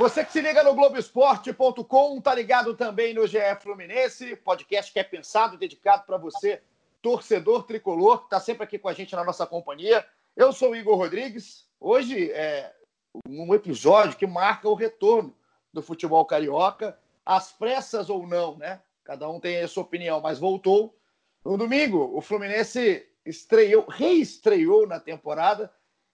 Você que se liga no Globoesporte.com, tá ligado também no GE Fluminense, podcast que é pensado e dedicado para você, torcedor tricolor, que tá sempre aqui com a gente na nossa companhia. Eu sou o Igor Rodrigues. Hoje é um episódio que marca o retorno do futebol carioca, às pressas ou não, né? Cada um tem a sua opinião, mas voltou. No domingo, o Fluminense estreou, reestreou na temporada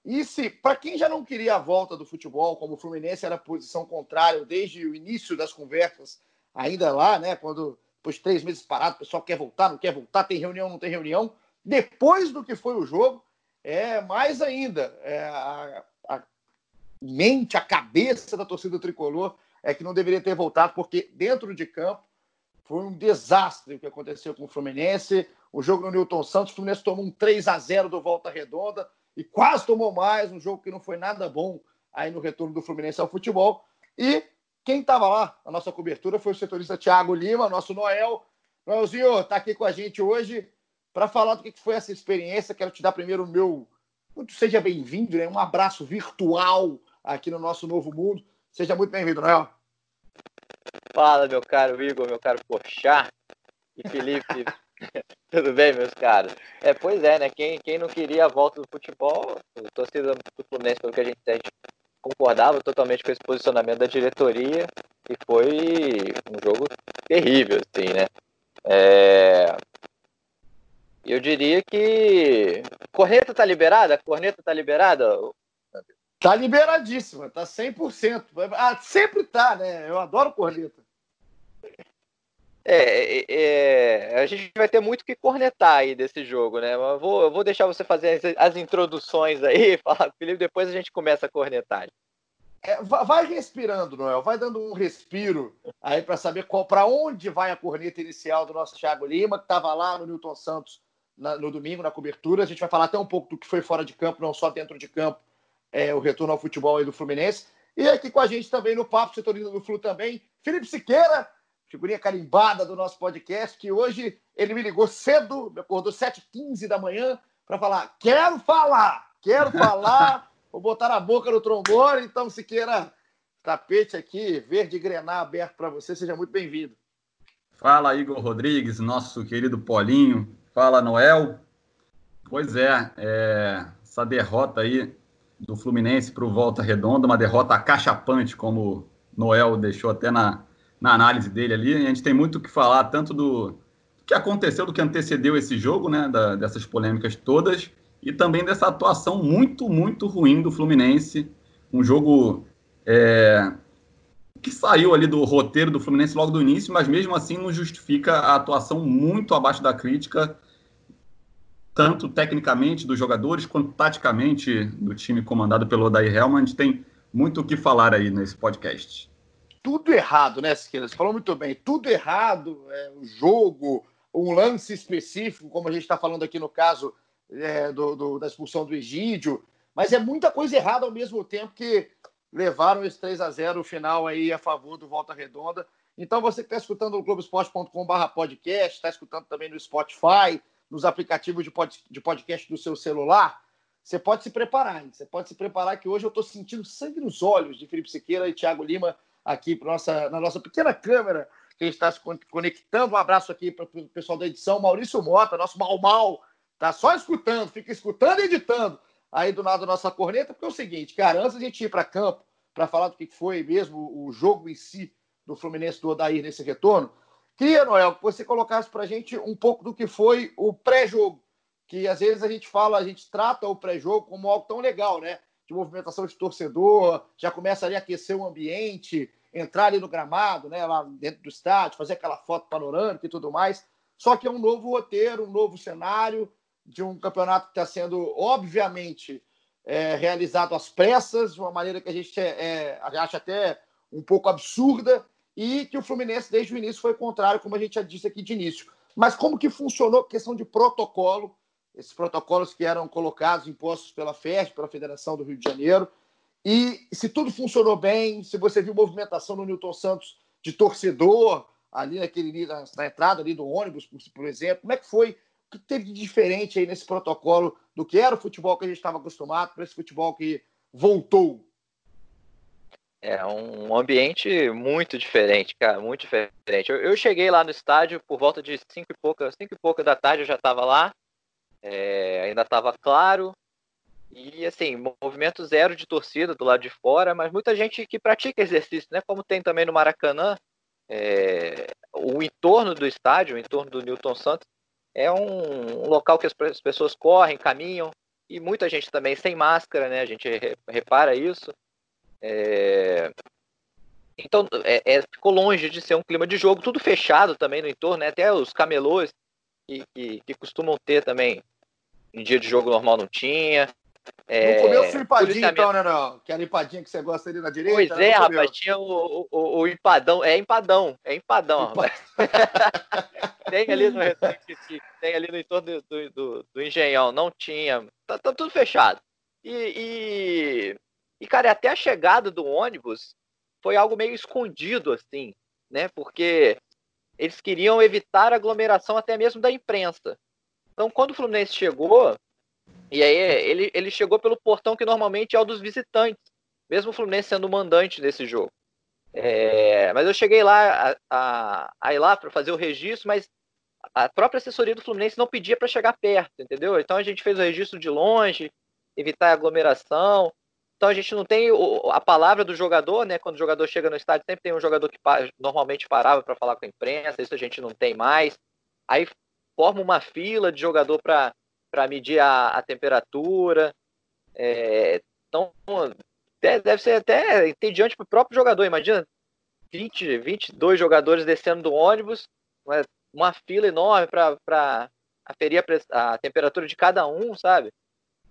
e se, para quem já não queria a volta do futebol, como o Fluminense era posição contrária desde o início das conversas, ainda lá, né, quando depois de três meses parado, o pessoal quer voltar, não quer voltar, tem reunião, não tem reunião. Depois do que foi o jogo, é mais ainda é, a, a mente, a cabeça da torcida tricolor é que não deveria ter voltado, porque dentro de campo foi um desastre o que aconteceu com o Fluminense. O jogo no Newton Santos, o Fluminense tomou um 3 a 0 do Volta Redonda e quase tomou mais, um jogo que não foi nada bom aí no retorno do Fluminense ao futebol. E quem estava lá na nossa cobertura foi o setorista Thiago Lima, nosso Noel. Noelzinho está aqui com a gente hoje para falar do que foi essa experiência. Quero te dar primeiro o meu. Muito seja bem-vindo, né? um abraço virtual aqui no nosso novo mundo. Seja muito bem-vindo, Noel. Fala, meu caro Igor, meu caro Pochá e Felipe. Tudo bem, meus caros? É, pois é, né? Quem, quem não queria a volta do futebol, a torcida do Fluminense, pelo que a gente, a gente concordava totalmente com esse posicionamento da diretoria e foi um jogo terrível, assim, né? É... Eu diria que. Corneta tá liberada? Corneta tá liberada? Tá liberadíssima, tá 100%. Ah, sempre tá, né? Eu adoro corneta. É, é, é, a gente vai ter muito que cornetar aí desse jogo, né? Eu vou, vou deixar você fazer as, as introduções aí, falar, Felipe, depois a gente começa a cornetar. É, vai respirando, Noel, vai dando um respiro aí para saber para onde vai a corneta inicial do nosso Thiago Lima, que estava lá no Newton Santos na, no domingo na cobertura. A gente vai falar até um pouco do que foi fora de campo, não só dentro de campo, é, o retorno ao futebol aí do Fluminense. E aqui com a gente também no Papo Setorino do Flu também, Felipe Siqueira, figurinha carimbada do nosso podcast, que hoje ele me ligou cedo, me acordou 7h15 da manhã, para falar: quero falar, quero falar, vou botar a boca no trombone. Então, Siqueira, tapete aqui, verde grená aberto para você, seja muito bem-vindo. Fala, Igor Rodrigues, nosso querido Polinho. Fala, Noel. Pois é, é essa derrota aí do Fluminense para o Volta Redonda, uma derrota acachapante, como Noel deixou até na, na análise dele ali. A gente tem muito o que falar, tanto do, do que aconteceu, do que antecedeu esse jogo, né, da, dessas polêmicas todas, e também dessa atuação muito, muito ruim do Fluminense. Um jogo é, que saiu ali do roteiro do Fluminense logo do início, mas mesmo assim não justifica a atuação muito abaixo da crítica, tanto tecnicamente dos jogadores quanto taticamente do time comandado pelo Odair Helman. A gente tem muito o que falar aí nesse podcast tudo errado, né, Siqueira? Você falou muito bem, tudo errado, é, o jogo, um lance específico, como a gente está falando aqui no caso é, do, do, da expulsão do Egídio, mas é muita coisa errada ao mesmo tempo que levaram esse 3 a 0 final aí a favor do Volta Redonda. Então você que está escutando no globoesporte.com.br podcast, está escutando também no Spotify, nos aplicativos de, pod, de podcast do seu celular, você pode se preparar, hein? você pode se preparar que hoje eu estou sentindo sangue nos olhos de Felipe Siqueira e Thiago Lima aqui nossa, na nossa pequena câmera que está se conectando. Um abraço aqui para o pessoal da edição, Maurício Mota, nosso mal mal, tá só escutando, fica escutando e editando aí do lado da nossa corneta, porque é o seguinte, cara, antes a gente ir para campo para falar do que foi mesmo o jogo em si do Fluminense do Odair nesse retorno, queria, Noel, que você colocasse para a gente um pouco do que foi o pré-jogo, que às vezes a gente fala, a gente trata o pré-jogo como algo tão legal, né? De movimentação de torcedor, já começa ali a aquecer o ambiente, entrar ali no gramado, né, lá dentro do estádio, fazer aquela foto panorâmica e tudo mais. Só que é um novo roteiro, um novo cenário de um campeonato que está sendo, obviamente, é, realizado às pressas, de uma maneira que a gente é, é, acha até um pouco absurda, e que o Fluminense, desde o início, foi contrário, como a gente já disse aqui de início. Mas como que funcionou a questão de protocolo, esses protocolos que eram colocados, impostos pela FED, pela Federação do Rio de Janeiro, e se tudo funcionou bem, se você viu movimentação no Newton Santos de torcedor, ali naquele, na, na entrada ali do ônibus, por, por exemplo, como é que foi o que teve de diferente aí nesse protocolo do que era o futebol que a gente estava acostumado para esse futebol que voltou? É um ambiente muito diferente, cara, muito diferente. Eu, eu cheguei lá no estádio por volta de cinco e pouca, cinco e pouca da tarde, eu já estava lá, é, ainda estava claro, e assim, movimento zero de torcida do lado de fora, mas muita gente que pratica exercício, né? Como tem também no Maracanã, é, o entorno do estádio, o entorno do Newton Santos, é um, local que as, as, pessoas correm, caminham, e muita gente também sem máscara, né? A gente repara isso. É... Então, é, é, ficou longe de ser um clima de jogo, tudo fechado também no entorno, né? Até os camelôs que, que, que costumam ter também em dia de jogo normal não tinha. É, não comeu sua empadinha, então, né, não? Aquela empadinha que você gosta ali na direita? Pois é, rapaz, tinha o, o, o, empadão. É empadão, é empadão, Empa... tem ali no tem ali no entorno do, do, do Engenhão, não tinha. Tá, tá tudo fechado. E, e, e, cara, até a chegada do ônibus foi algo meio escondido, assim, né? Porque eles queriam evitar aglomeração até mesmo da imprensa. Então, quando o Fluminense chegou, e aí ele, ele chegou pelo portão que normalmente é o dos visitantes, mesmo o Fluminense sendo o mandante desse jogo. É, mas eu cheguei lá a, a, a ir lá para fazer o registro, mas a própria assessoria do Fluminense não pedia para chegar perto, entendeu? Então a gente fez o registro de longe, evitar aglomeração. Então a gente não tem a palavra do jogador, né? Quando o jogador chega no estádio, sempre tem um jogador que normalmente parava para falar com a imprensa, isso a gente não tem mais. Aí forma uma fila de jogador para medir a, a temperatura. É, então, deve ser até entediante para o próprio jogador. Imagina 20, 22 jogadores descendo do ônibus, uma, uma fila enorme para aferir a, a, temperatura de cada um, sabe?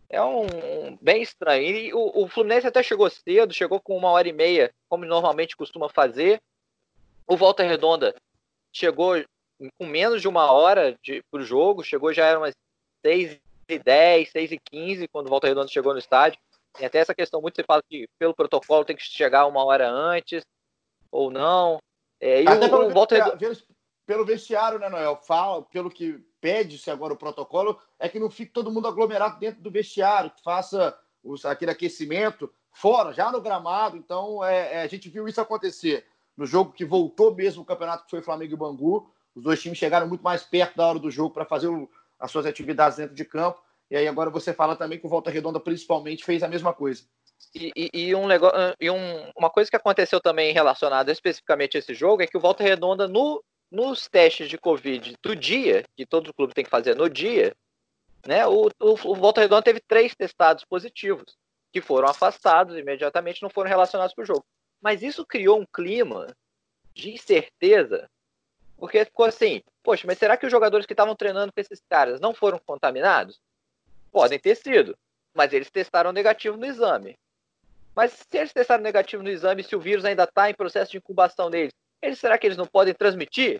É um, um bem estranho. E o, o, Fluminense até chegou cedo, chegou com uma hora e meia, como normalmente costuma fazer. O Volta Redonda chegou com menos de uma hora para o jogo, chegou já era umas 6 e 10, 6 e 15, quando o Volta Redonda chegou no estádio. Tem até essa questão, muito você fala que pelo protocolo tem que chegar uma hora antes, ou não. É, e até o, pelo, Volta Redonda... pelo vestiário, né, Noel? Fala, pelo que pede-se agora o protocolo, é que não fique todo mundo aglomerado dentro do vestiário, que faça os, aquele aquecimento fora, já no gramado. Então, é, é, a gente viu isso acontecer no jogo que voltou mesmo o campeonato, que foi Flamengo e Bangu. Os dois times chegaram muito mais perto da hora do jogo para fazer o, as suas atividades dentro de campo. E aí agora você fala também que o Volta Redonda principalmente fez a mesma coisa. E, e, e um negócio, e um, uma coisa que aconteceu também relacionada especificamente a esse jogo é que o Volta Redonda no, nos testes de Covid do dia, que todo clube tem que fazer no dia, né, o, o, o Volta Redonda teve três testados positivos, que foram afastados imediatamente, não foram relacionados para o jogo. Mas isso criou um clima de incerteza porque ficou assim, poxa, mas será que os jogadores que estavam treinando com esses caras não foram contaminados? Podem ter sido, mas eles testaram negativo no exame. Mas se eles testaram negativo no exame, se o vírus ainda está em processo de incubação deles, eles, será que eles não podem transmitir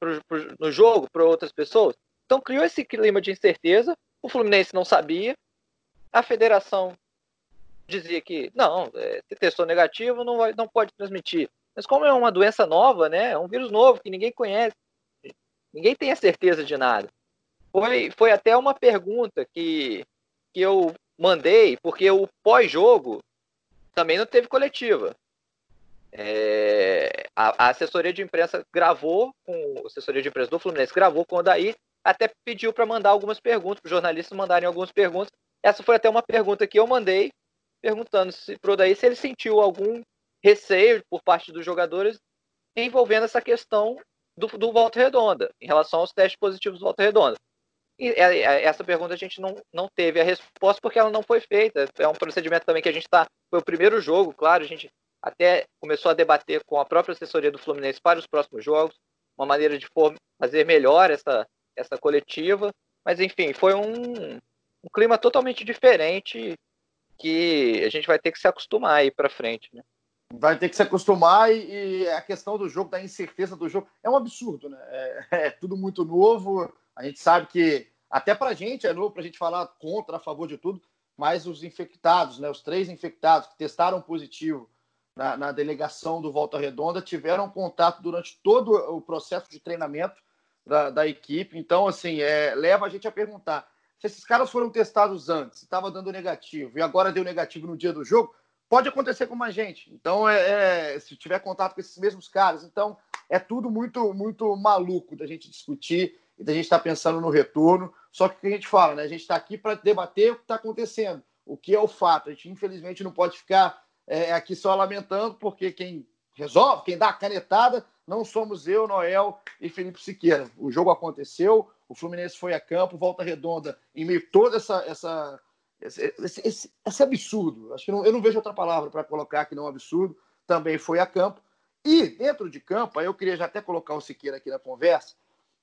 pro, pro, no jogo para outras pessoas? Então criou esse clima de incerteza. O Fluminense não sabia. A federação dizia que não, é, se testou negativo, não, vai, não pode transmitir. Mas como é uma doença nova, né? É um vírus novo que ninguém conhece. Ninguém tem a certeza de nada. Foi, foi até uma pergunta que, que eu mandei, porque o pós-jogo também não teve coletiva. É, a, a, assessoria de imprensa gravou, com, a assessoria de imprensa do Fluminense gravou com o Daí, até pediu para mandar algumas perguntas, para os jornalistas mandarem algumas perguntas. Essa foi até uma pergunta que eu mandei, perguntando para o Daí se ele sentiu algum receio por parte dos jogadores envolvendo essa questão do, do Volta Redonda, em relação aos testes positivos do Volta Redonda. E é, é, essa pergunta a gente não, não teve a resposta porque ela não foi feita. É um procedimento também que a gente está. Foi o primeiro jogo, claro, a gente até começou a debater com a própria assessoria do Fluminense para os próximos jogos, uma maneira de fazer melhor essa, essa coletiva. Mas, enfim, foi um, um clima totalmente diferente que a gente vai ter que se acostumar aí para frente, né? Vai ter que se acostumar e, e, a questão do jogo, da incerteza do jogo, é um absurdo, né? É, é tudo muito novo. A gente sabe que até para a gente é novo para a gente falar contra, a favor de tudo, mas os infectados, né? Os três infectados que testaram positivo na, na delegação do Volta Redonda tiveram contato durante todo o processo de treinamento da, da equipe. Então, assim, é, leva a gente a perguntar se esses caras foram testados antes, estava dando negativo e agora deu negativo no dia do jogo, pode acontecer com mais gente. Então, é, é, se tiver contato com esses mesmos caras, então é tudo muito muito maluco da gente discutir e da gente estar tá pensando no retorno. Só que o que a gente fala, né? A gente está aqui para debater o que está acontecendo, o que é o fato. A gente, infelizmente, não pode ficar é, aqui só lamentando, porque quem resolve, quem dá a canetada, não somos eu, Noel e Felipe Siqueira. O jogo aconteceu, o Fluminense foi a campo, volta redonda, em meio a toda essa, essa esse, esse, esse, absurdo. Acho que não, eu não vejo outra palavra para colocar que não absurdo. Também foi a campo. E dentro de campo, eu queria já até colocar o Siqueira aqui na conversa,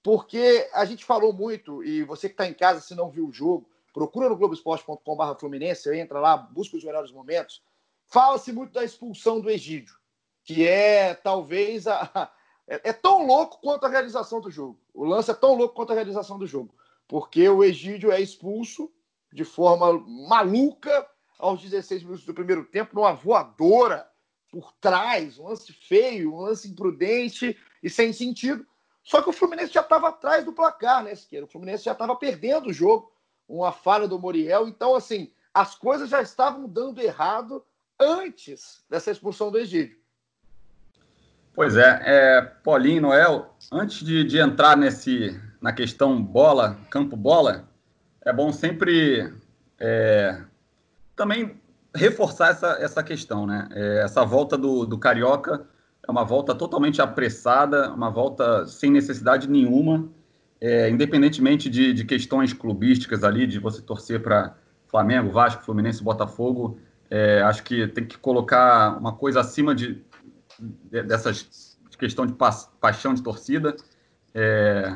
porque a gente falou muito, e você que está em casa, se não viu o jogo, procura no Globoesporte.com.br Fluminense, entra lá, busca os melhores momentos. Fala-se muito da expulsão do Egídio, que é talvez a, é, tão louco quanto a realização do jogo. O lance é tão louco quanto a realização do jogo. Porque o Egídio é expulso de forma maluca aos 16 minutos do primeiro tempo, numa voadora por trás, um lance feio, um lance imprudente e sem sentido. Só que o Fluminense já estava atrás do placar, né, Siqueira? O Fluminense já estava perdendo o jogo, uma falha do Moriel. Então, assim, as coisas já estavam dando errado antes dessa expulsão do Egídio. Pois é, é Paulinho Noel, antes de, de entrar nesse, na questão bola, campo bola, é bom sempre é, também reforçar essa, essa questão, né? É, essa volta do, do Carioca é uma volta totalmente apressada, uma volta sem necessidade nenhuma, é, independentemente de, de, questões clubísticas ali, de você torcer para Flamengo, Vasco, Fluminense, Botafogo. É, acho que tem que colocar uma coisa acima de, de dessas de questão de pa, paixão de torcida. É,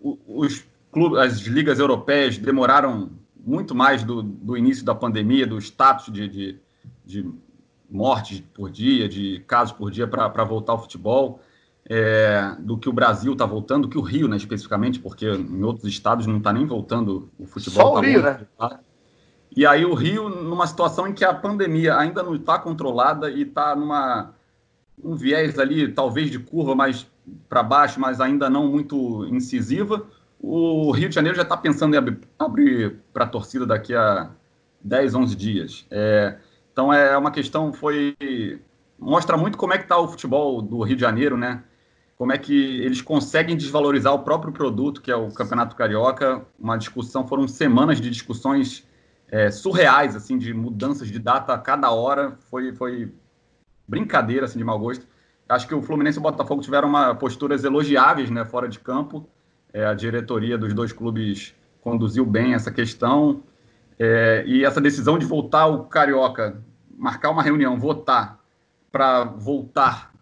os clubes, as ligas europeias demoraram muito mais do, do início da pandemia, do status de, de, de mortes por dia, de casos por dia para voltar ao futebol, é, do que o Brasil está voltando, do que o Rio, né, especificamente, porque em outros estados não está nem voltando o futebol. Só o tá Rio, né? E aí o Rio, numa situação em que a pandemia ainda não está controlada e está numa um viés ali, talvez de curva mais para baixo, mas ainda não muito incisiva, o Rio de Janeiro já está pensando em abrir, abrir para a torcida daqui a 10, 11 dias. É, então é uma questão, foi mostra muito como é que está o futebol do Rio de Janeiro, né? Como é que eles conseguem desvalorizar o próprio produto, que é o Campeonato Carioca. Uma discussão, foram semanas de discussões é, surreais, assim, de mudanças de data a cada hora. Foi, foi brincadeira, assim, de mau gosto. Acho que o Fluminense e o Botafogo tiveram uma posturas elogiáveis, né, fora de campo. É, a diretoria dos dois clubes conduziu bem essa questão. É, e essa decisão de voltar o Carioca, marcar uma reunião, votar para voltar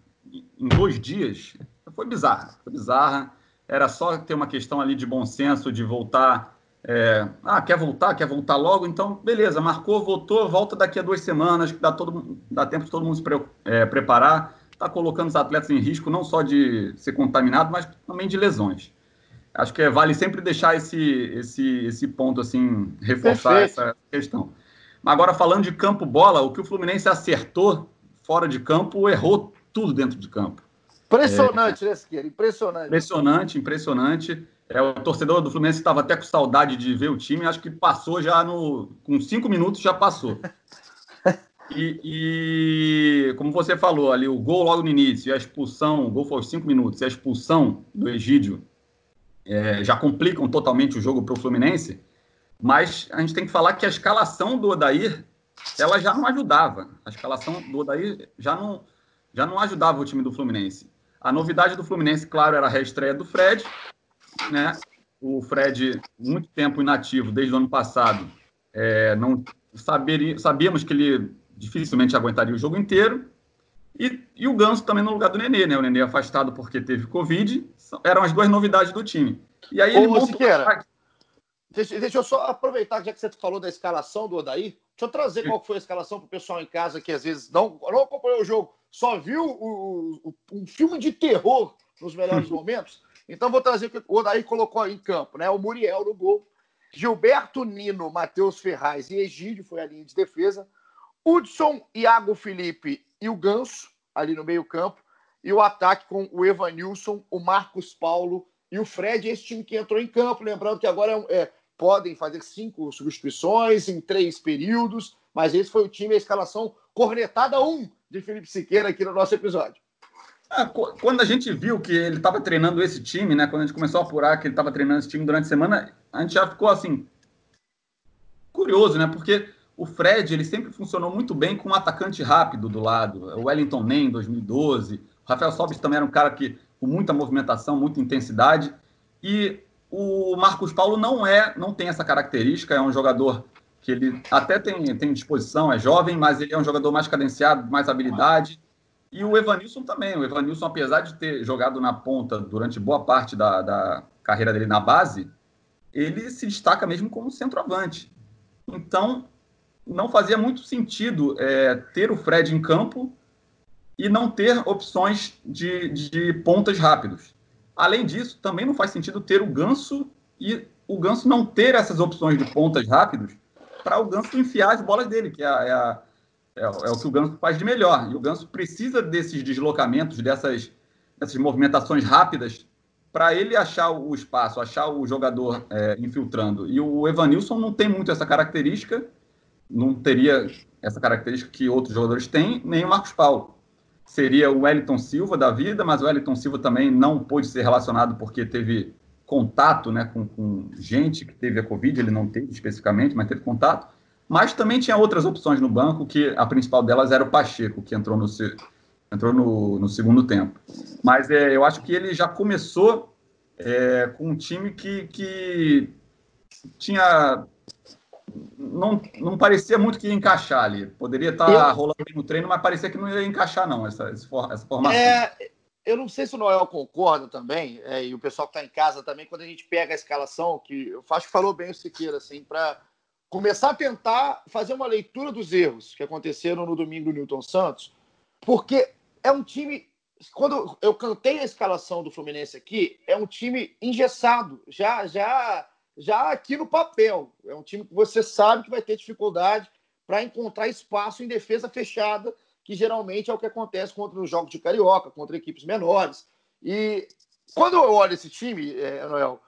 em dois dias, foi bizarra. Foi bizarra. Era só ter uma questão ali de bom senso, de voltar. É, ah, quer voltar? Quer voltar logo? Então, beleza, marcou, voltou, volta daqui a duas semanas, que dá, todo, dá tempo de todo mundo se pre, é, preparar. Está colocando os atletas em risco, não só de ser contaminado, mas também de lesões acho que é, vale sempre deixar esse, esse, esse ponto, assim, reforçar Perfeito. essa questão. Mas agora, falando de campo-bola, o que o Fluminense acertou fora de campo, errou tudo dentro de campo. Impressionante, é, né, Siqueira? Impressionante. Impressionante, impressionante. É, o torcedor do Fluminense estava até com saudade de ver o time, acho que passou já no. Com cinco minutos já passou. E, e, como você falou ali, o gol logo no início, a expulsão, o gol foi aos cinco minutos, e a expulsão do Egídio é, já complicam totalmente o jogo para o Fluminense, mas a gente tem que falar que a escalação do Odair ela já não ajudava. A escalação do Odair já não, já não ajudava o time do Fluminense. A novidade do Fluminense, claro, era a reestreia do Fred, né? O Fred, muito tempo inativo desde o ano passado, é, não saberia, sabíamos que ele dificilmente aguentaria o jogo inteiro. E, e o Ganso também no lugar do Nenê, né? O Nenê afastado porque teve Covid. Eram as duas novidades do time. E aí ele Ô, Siqueira, Deixa, deixa eu só aproveitar, já que você falou da escalação do Odair, deixa eu trazer qual foi a escalação para o pessoal em casa que às vezes não, não acompanhou o jogo, só viu o, o, um filme de terror nos melhores momentos. Então vou trazer o que o Odair colocou em campo, né? O Muriel no gol, Gilberto Nino, Matheus Ferraz e Egídio foi a linha de defesa, Hudson, Iago Felipe e o Ganso ali no meio-campo, e o ataque com o Evanilson, o Marcos Paulo e o Fred, esse time que entrou em campo. Lembrando que agora é, é, podem fazer cinco substituições em três períodos, mas esse foi o time, a escalação cornetada 1 de Felipe Siqueira aqui no nosso episódio. Ah, quando a gente viu que ele estava treinando esse time, né? Quando a gente começou a apurar que ele estava treinando esse time durante a semana, a gente já ficou assim curioso, né? Porque o Fred ele sempre funcionou muito bem com um atacante rápido do lado. O Wellington Nem em 2012, o Rafael Sobis também era um cara que com muita movimentação, muita intensidade. E o Marcos Paulo não é, não tem essa característica, é um jogador que ele até tem, tem disposição, é jovem, mas ele é um jogador mais cadenciado, mais habilidade. E o Evanilson também. O Evanilson, apesar de ter jogado na ponta durante boa parte da, da carreira dele na base, ele se destaca mesmo como centroavante. Então, não fazia muito sentido é, ter o Fred em campo e não ter opções de, de pontas rápidos. Além disso, também não faz sentido ter o Ganso e o Ganso não ter essas opções de pontas rápidos para o Ganso enfiar as bolas dele, que é, é, a, é, é, o que o Ganso faz de melhor. E o Ganso precisa desses deslocamentos, dessas, dessas movimentações rápidas para ele achar o espaço, achar o jogador é, infiltrando. E o Evanilson não tem muito essa característica, não teria essa característica que outros jogadores têm, nem o Marcos Paulo seria o Wellington Silva da vida, mas o Wellington Silva também não pôde ser relacionado porque teve contato né, com, com, gente que teve a Covid, ele não teve especificamente, mas teve contato. Mas também tinha outras opções no banco, que a principal delas era o Pacheco, que entrou no, entrou no, no segundo tempo. Mas é, eu acho que ele já começou é, com um time que, que tinha não, não parecia muito que ia encaixar ali. Poderia estar tá eu... rolando no treino, mas parecia que não ia encaixar, não, essa, essa formação. É, eu não sei se o Noel concorda também, é, e o pessoal que está em casa também, quando a gente pega a escalação, que eu acho que falou bem o Siqueira, assim, para começar a tentar fazer uma leitura dos erros que aconteceram no domingo do Newton Santos, porque é um time. Quando eu cantei a escalação do Fluminense aqui, é um time engessado, já, já já aqui no papel. É um time que você sabe que vai ter dificuldade para encontrar espaço em defesa fechada, que geralmente é o que acontece contra os jogos de carioca, contra equipes menores. E quando eu olho esse time, é, Noel,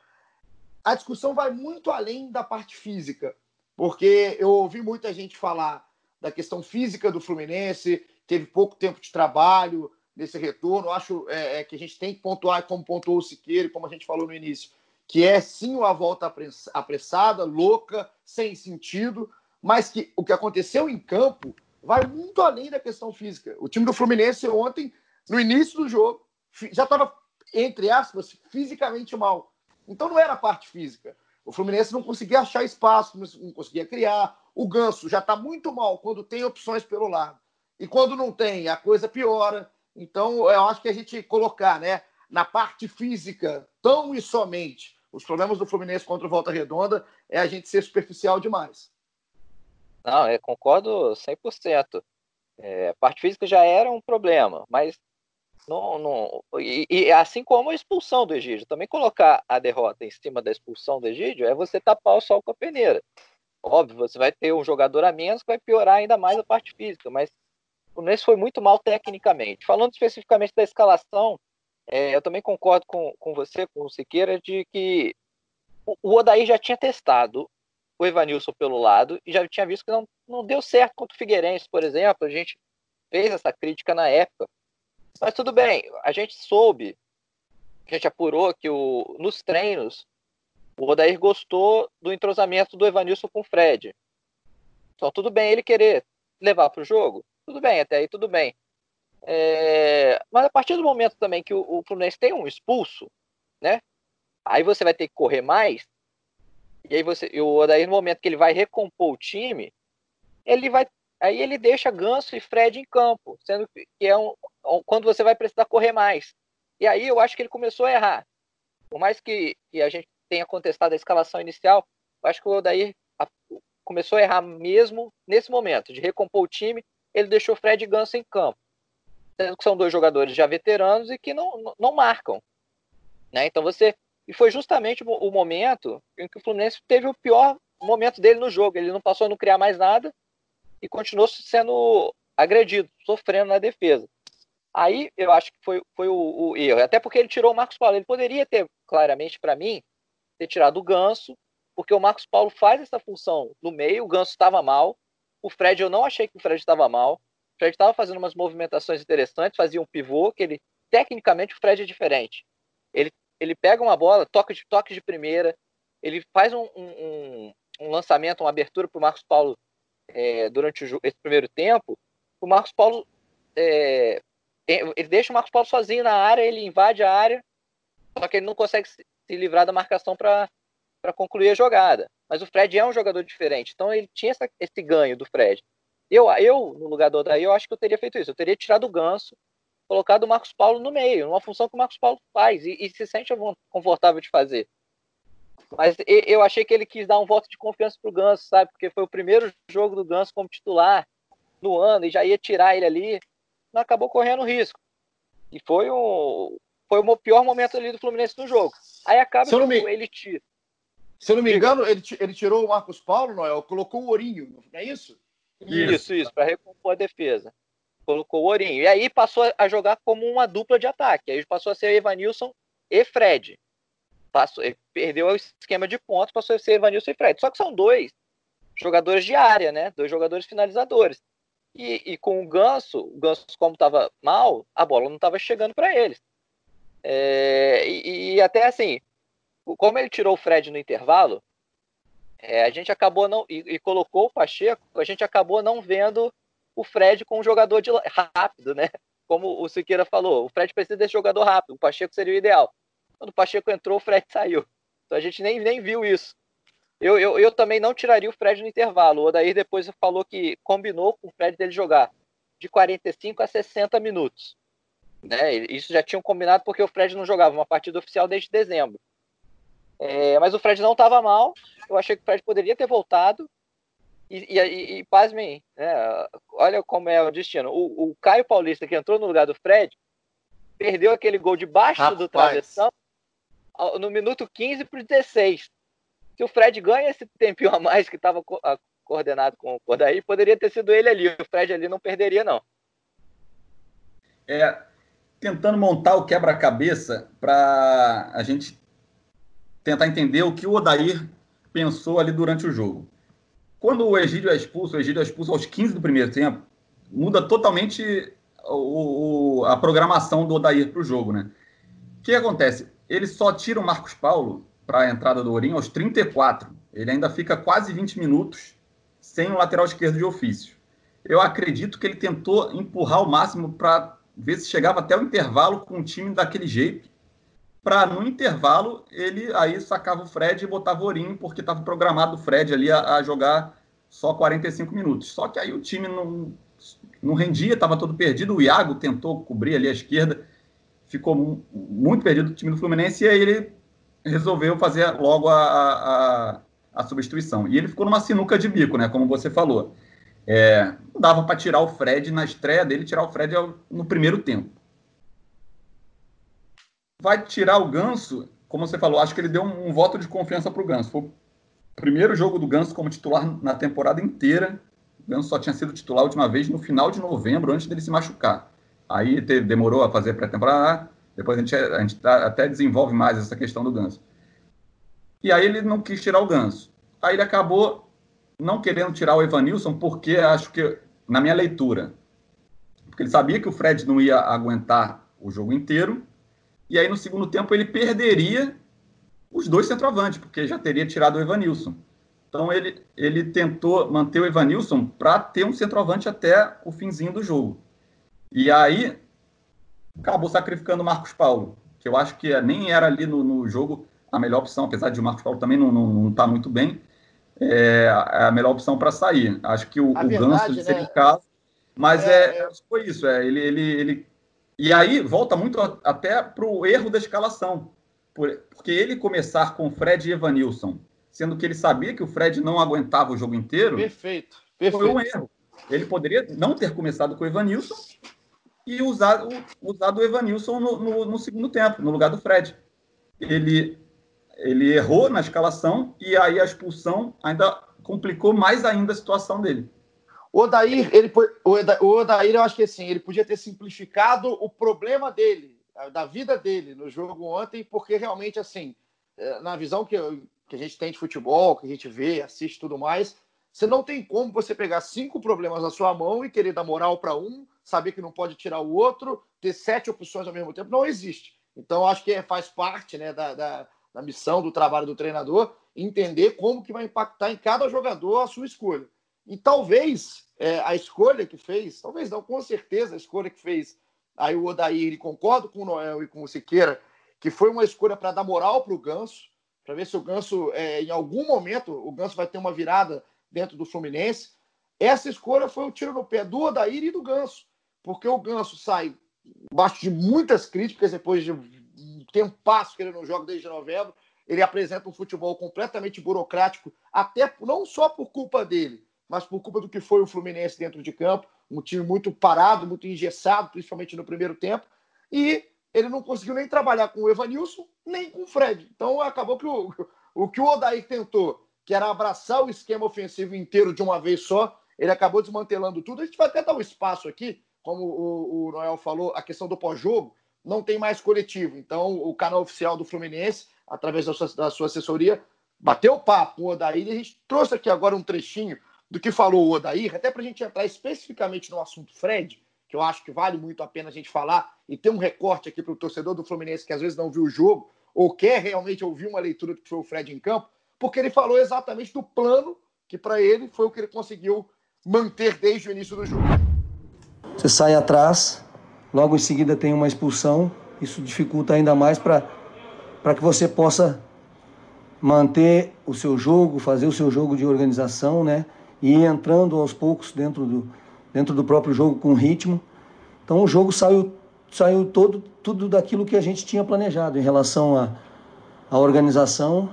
a discussão vai muito além da parte física, porque eu ouvi muita gente falar da questão física do Fluminense, teve pouco tempo de trabalho nesse retorno. Acho é, é, que a gente tem que pontuar, como pontuou o Siqueira, como a gente falou no início, que é sim uma volta apressada, louca, sem sentido, mas que o que aconteceu em campo vai muito além da questão física. O time do Fluminense ontem, no início do jogo, já estava, entre aspas, fisicamente mal. Então não era a parte física. O Fluminense não conseguia achar espaço, não conseguia criar. O Ganso já está muito mal quando tem opções pelo lado. E quando não tem, a coisa piora. Então, eu acho que a gente colocar né, na parte física, tão e somente, os problemas do Fluminense contra o Volta Redonda é a gente ser superficial demais. Não, eu concordo 100%. É, a parte física já era um problema, mas não, não e, e, assim como a expulsão do Egídio, também colocar a derrota em cima da expulsão do Egídio é você tapar o sol com a peneira. Óbvio, você vai ter um jogador a menos que vai piorar ainda mais a parte física, mas o Fluminense foi muito mal tecnicamente. Falando especificamente da escalação, é, eu também concordo com, com você, com o Siqueira, de que o, o já tinha testado o Evanilson pelo lado e já tinha visto que não, não deu certo contra o Figueirense, por exemplo. A gente fez essa crítica na época. Mas tudo bem, a gente soube, a gente apurou que o, nos treinos o Odair gostou do entrosamento do Evanilson com o Fred. Então tudo bem ele querer levar para o jogo, tudo bem, até aí tudo bem. É, mas a partir do momento também que o, o Fluminense tem um expulso, né? Aí você vai ter que correr mais. E aí você, o daí no momento que ele vai recompor o time, ele vai, aí ele deixa Ganso e Fred em campo, sendo que é um, um, quando você vai precisar correr mais. E aí eu acho que ele começou a errar. Por mais que, que a gente tenha contestado a escalação inicial, Eu acho que o Odair começou a errar mesmo nesse momento, de recompor o time, ele deixou Fred e Ganso em campo. Sendo que são dois jogadores já veteranos e que não, não marcam. Né? Então você. E foi justamente o momento em que o Fluminense teve o pior momento dele no jogo. Ele não passou a não criar mais nada e continuou sendo agredido, sofrendo na defesa. Aí eu acho que foi, foi o, o erro. Até porque ele tirou o Marcos Paulo. Ele poderia ter, claramente, para mim, ter tirado o Ganso, porque o Marcos Paulo faz essa função no meio, o Ganso estava mal. O Fred, eu não achei que o Fred estava mal. O Fred estava fazendo umas movimentações interessantes, fazia um pivô, que ele, tecnicamente, o Fred é diferente. Ele, ele pega uma bola, toque de, toque de primeira, ele faz um, um, um lançamento, uma abertura para o Marcos Paulo é, durante o, esse primeiro tempo. O Marcos Paulo é, ele deixa o Marcos Paulo sozinho na área, ele invade a área, só que ele não consegue se livrar da marcação para concluir a jogada. Mas o Fred é um jogador diferente, então ele tinha essa, esse ganho do Fred. Eu, eu, no lugar do Odair, eu acho que eu teria feito isso. Eu teria tirado o Ganso, colocado o Marcos Paulo no meio, numa função que o Marcos Paulo faz e, e se sente confortável de fazer. Mas eu achei que ele quis dar um voto de confiança pro Ganso, sabe? Porque foi o primeiro jogo do Ganso como titular no ano e já ia tirar ele ali acabou correndo risco. E foi o, foi o pior momento ali do Fluminense no jogo. Aí acaba se me... ele tira. Se eu não me engano, ele, ele tirou o Marcos Paulo, Noel, colocou o Ourinho, não é isso? Isso, isso, isso para recompor a defesa. Colocou o Ourinho. E aí passou a jogar como uma dupla de ataque. Aí passou a ser Evanilson e Fred. Passou, perdeu o esquema de pontos, passou a ser Evanilson e Fred. Só que são dois jogadores de área, né? Dois jogadores finalizadores. E, e com o Ganso, o Ganso, como estava mal, a bola não estava chegando para eles. É, e, e, até assim, como ele tirou o Fred no intervalo, é, a gente acabou não. E, e, colocou o Pacheco, a gente acabou não vendo o Fred com um jogador de, rápido, né? Como o Siqueira falou, o Fred precisa desse jogador rápido, o Pacheco seria o ideal. Quando o Pacheco entrou, o Fred saiu. Então a gente nem, nem viu isso. Eu, eu, eu também não tiraria o Fred no intervalo. O Odair depois falou que combinou com o Fred dele jogar de 45 a 60 minutos. Né? Isso já tinham combinado porque o Fred não jogava uma partida oficial desde dezembro. É, mas o Fred não estava mal. Eu achei que o Fred poderia ter voltado. E, e, e pasmem, né? olha como é o destino. O, o, Caio Paulista, que entrou no lugar do Fred, perdeu aquele gol debaixo Rapaz. do travessão no minuto 15 para 16 se o Fred ganha esse tempinho a mais que estava co coordenado com o Kodaí, poderia ter sido ele ali. O Fred ali não perderia, não. É, tentando montar o quebra-cabeça para a gente tentar entender o que o Odair pensou ali durante o jogo. Quando o Egídio é expulso, o Egídio é expulso aos 15 do primeiro tempo, muda totalmente o, o, a programação do Odair para o jogo, né? O que acontece? Ele só tira o Marcos Paulo para a entrada do Ourinho aos 34. Ele ainda fica quase 20 minutos sem o lateral esquerdo de ofício. Eu acredito que ele tentou empurrar o máximo para ver se chegava até o intervalo com o time daquele jeito. Para no intervalo ele aí sacava o Fred e botava o Ourinho, porque estava programado o Fred ali a, a, jogar só 45 minutos. Só que aí o time não, não rendia, estava todo perdido. O Iago tentou cobrir ali a esquerda, ficou muito perdido o time do Fluminense e aí ele resolveu fazer logo a, a, a, substituição. E ele ficou numa sinuca de bico, né? Como você falou. É, não dava para tirar o Fred na estreia dele, tirar o Fred no primeiro tempo. Vai tirar o Ganso, como você falou, acho que ele deu um, um voto de confiança para o Ganso. Foi o primeiro jogo do Ganso como titular na temporada inteira. O Ganso só tinha sido titular a última vez no final de novembro, antes dele se machucar. Aí teve, demorou a fazer pré-temporada, depois a gente, a gente tá, até desenvolve mais essa questão do ganso. E aí ele não quis tirar o ganso. Aí ele acabou não querendo tirar o Evanilson, porque acho que, na minha leitura, porque ele sabia que o Fred não ia aguentar o jogo inteiro, e aí no segundo tempo ele perderia os dois centroavantes, porque já teria tirado o Evanilson. Então ele, ele tentou manter o Evanilson para ter um centroavante até o finzinho do jogo. E aí acabou sacrificando o Marcos Paulo, que eu acho que nem era ali no, no jogo a melhor opção, apesar de o Marcos Paulo também não estar não, não tá muito bem, é a melhor opção para sair. Acho que o, o Ganso né? seria o caso, mas é, é, foi isso, é, ele, ele, ele... E aí volta muito até para o erro da escalação, porque ele começar com Fred e Evanilson, sendo que ele sabia que o Fred não aguentava o jogo inteiro. Perfeito. perfeito. Foi um erro. Ele poderia não ter começado com o Evanilson e usado o Evanilson no, no, no segundo tempo, no lugar do Fred. Ele, ele errou na escalação e aí a expulsão ainda complicou mais ainda a situação dele. O Odair, ele, o Odair, eu acho que assim, ele podia ter simplificado o problema dele, da vida dele no jogo ontem, porque realmente, assim, é, na visão que, que a gente tem de futebol, que a gente vê, assiste tudo mais, você não tem como você pegar cinco problemas na sua mão e querer dar moral para um, saber que não pode tirar o outro, ter sete opções ao mesmo tempo. Não existe. Então, acho que faz parte né, da, da, da missão, do trabalho do treinador, entender como que vai impactar em cada jogador a sua escolha. E talvez é, a escolha que fez, talvez não, com certeza a escolha que fez aí o Odair, e concordo com o Noel e com o Siqueira, que foi uma escolha para dar moral para o Ganso, para ver se o Ganso, é, em algum momento, o Ganso vai ter uma virada dentro do Fluminense. Essa escolha foi o tiro no pé do Odair e do Ganso, porque o Ganso sai baixo de muitas críticas depois de um tempo passo que ele não joga desde novembro. Ele apresenta um futebol completamente burocrático, até não só por culpa dele, mas por culpa do que foi o Fluminense dentro de campo. Um time muito parado, muito engessado, principalmente no primeiro tempo. E ele não conseguiu nem trabalhar com o Evanilson, nem com o Fred. Então acabou que o, o que o Odair tentou que era abraçar o esquema ofensivo inteiro de uma vez só. Ele acabou desmantelando tudo. A gente vai até dar um espaço aqui, como o, o Noel falou, a questão do pós-jogo não tem mais coletivo. Então, o canal oficial do Fluminense, através da sua, da sua assessoria, bateu o papo o Odair e a gente trouxe aqui agora um trechinho do que falou o Odair, até para a gente entrar especificamente no assunto Fred, que eu acho que vale muito a pena a gente falar e ter um recorte aqui para o torcedor do Fluminense que às vezes não viu o jogo ou quer realmente ouvir uma leitura do que foi o Fred em campo porque ele falou exatamente do plano que para ele foi o que ele conseguiu manter desde o início do jogo. Você sai atrás, logo em seguida tem uma expulsão, isso dificulta ainda mais para que você possa manter o seu jogo, fazer o seu jogo de organização, né? E ir entrando aos poucos dentro do, dentro do próprio jogo com ritmo. Então o jogo saiu, saiu todo, tudo daquilo que a gente tinha planejado em relação à a, a organização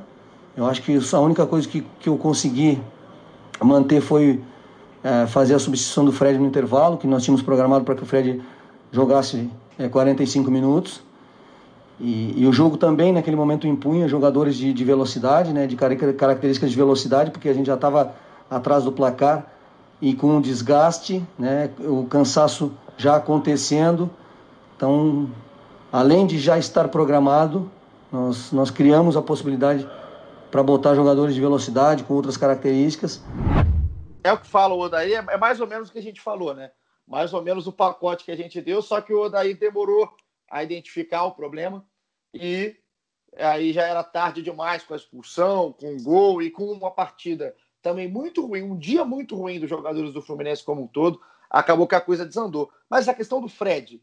eu acho que a única coisa que, que eu consegui manter foi é, fazer a substituição do Fred no intervalo, que nós tínhamos programado para que o Fred jogasse é, 45 minutos. E, e, o jogo também, naquele momento, impunha jogadores de, de velocidade, né, de características de velocidade, porque a gente já estava atrás do placar e com um desgaste, né, o cansaço já acontecendo. Então, além de já estar programado, nós, nós criamos a possibilidade para botar jogadores de velocidade com outras características. É o que fala o Odaí, é, é mais ou menos o que a gente falou, né? Mais ou menos o pacote que a gente deu, só que o Odaí demorou a identificar o problema e aí já era tarde demais com a expulsão, com o gol e com uma partida também muito ruim, um dia muito ruim dos jogadores do Fluminense como um todo, acabou que a coisa desandou. Mas a questão do Fred,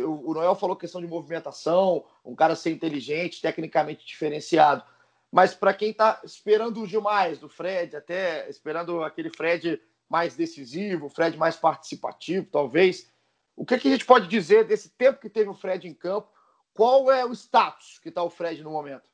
o Noel falou questão de movimentação, um cara ser inteligente, tecnicamente diferenciado. Mas para quem está esperando demais do Fred, até esperando aquele Fred mais decisivo, Fred mais participativo, talvez, o que, que, a gente pode dizer desse tempo que teve o Fred em campo? Qual é o status que está o Fred no momento?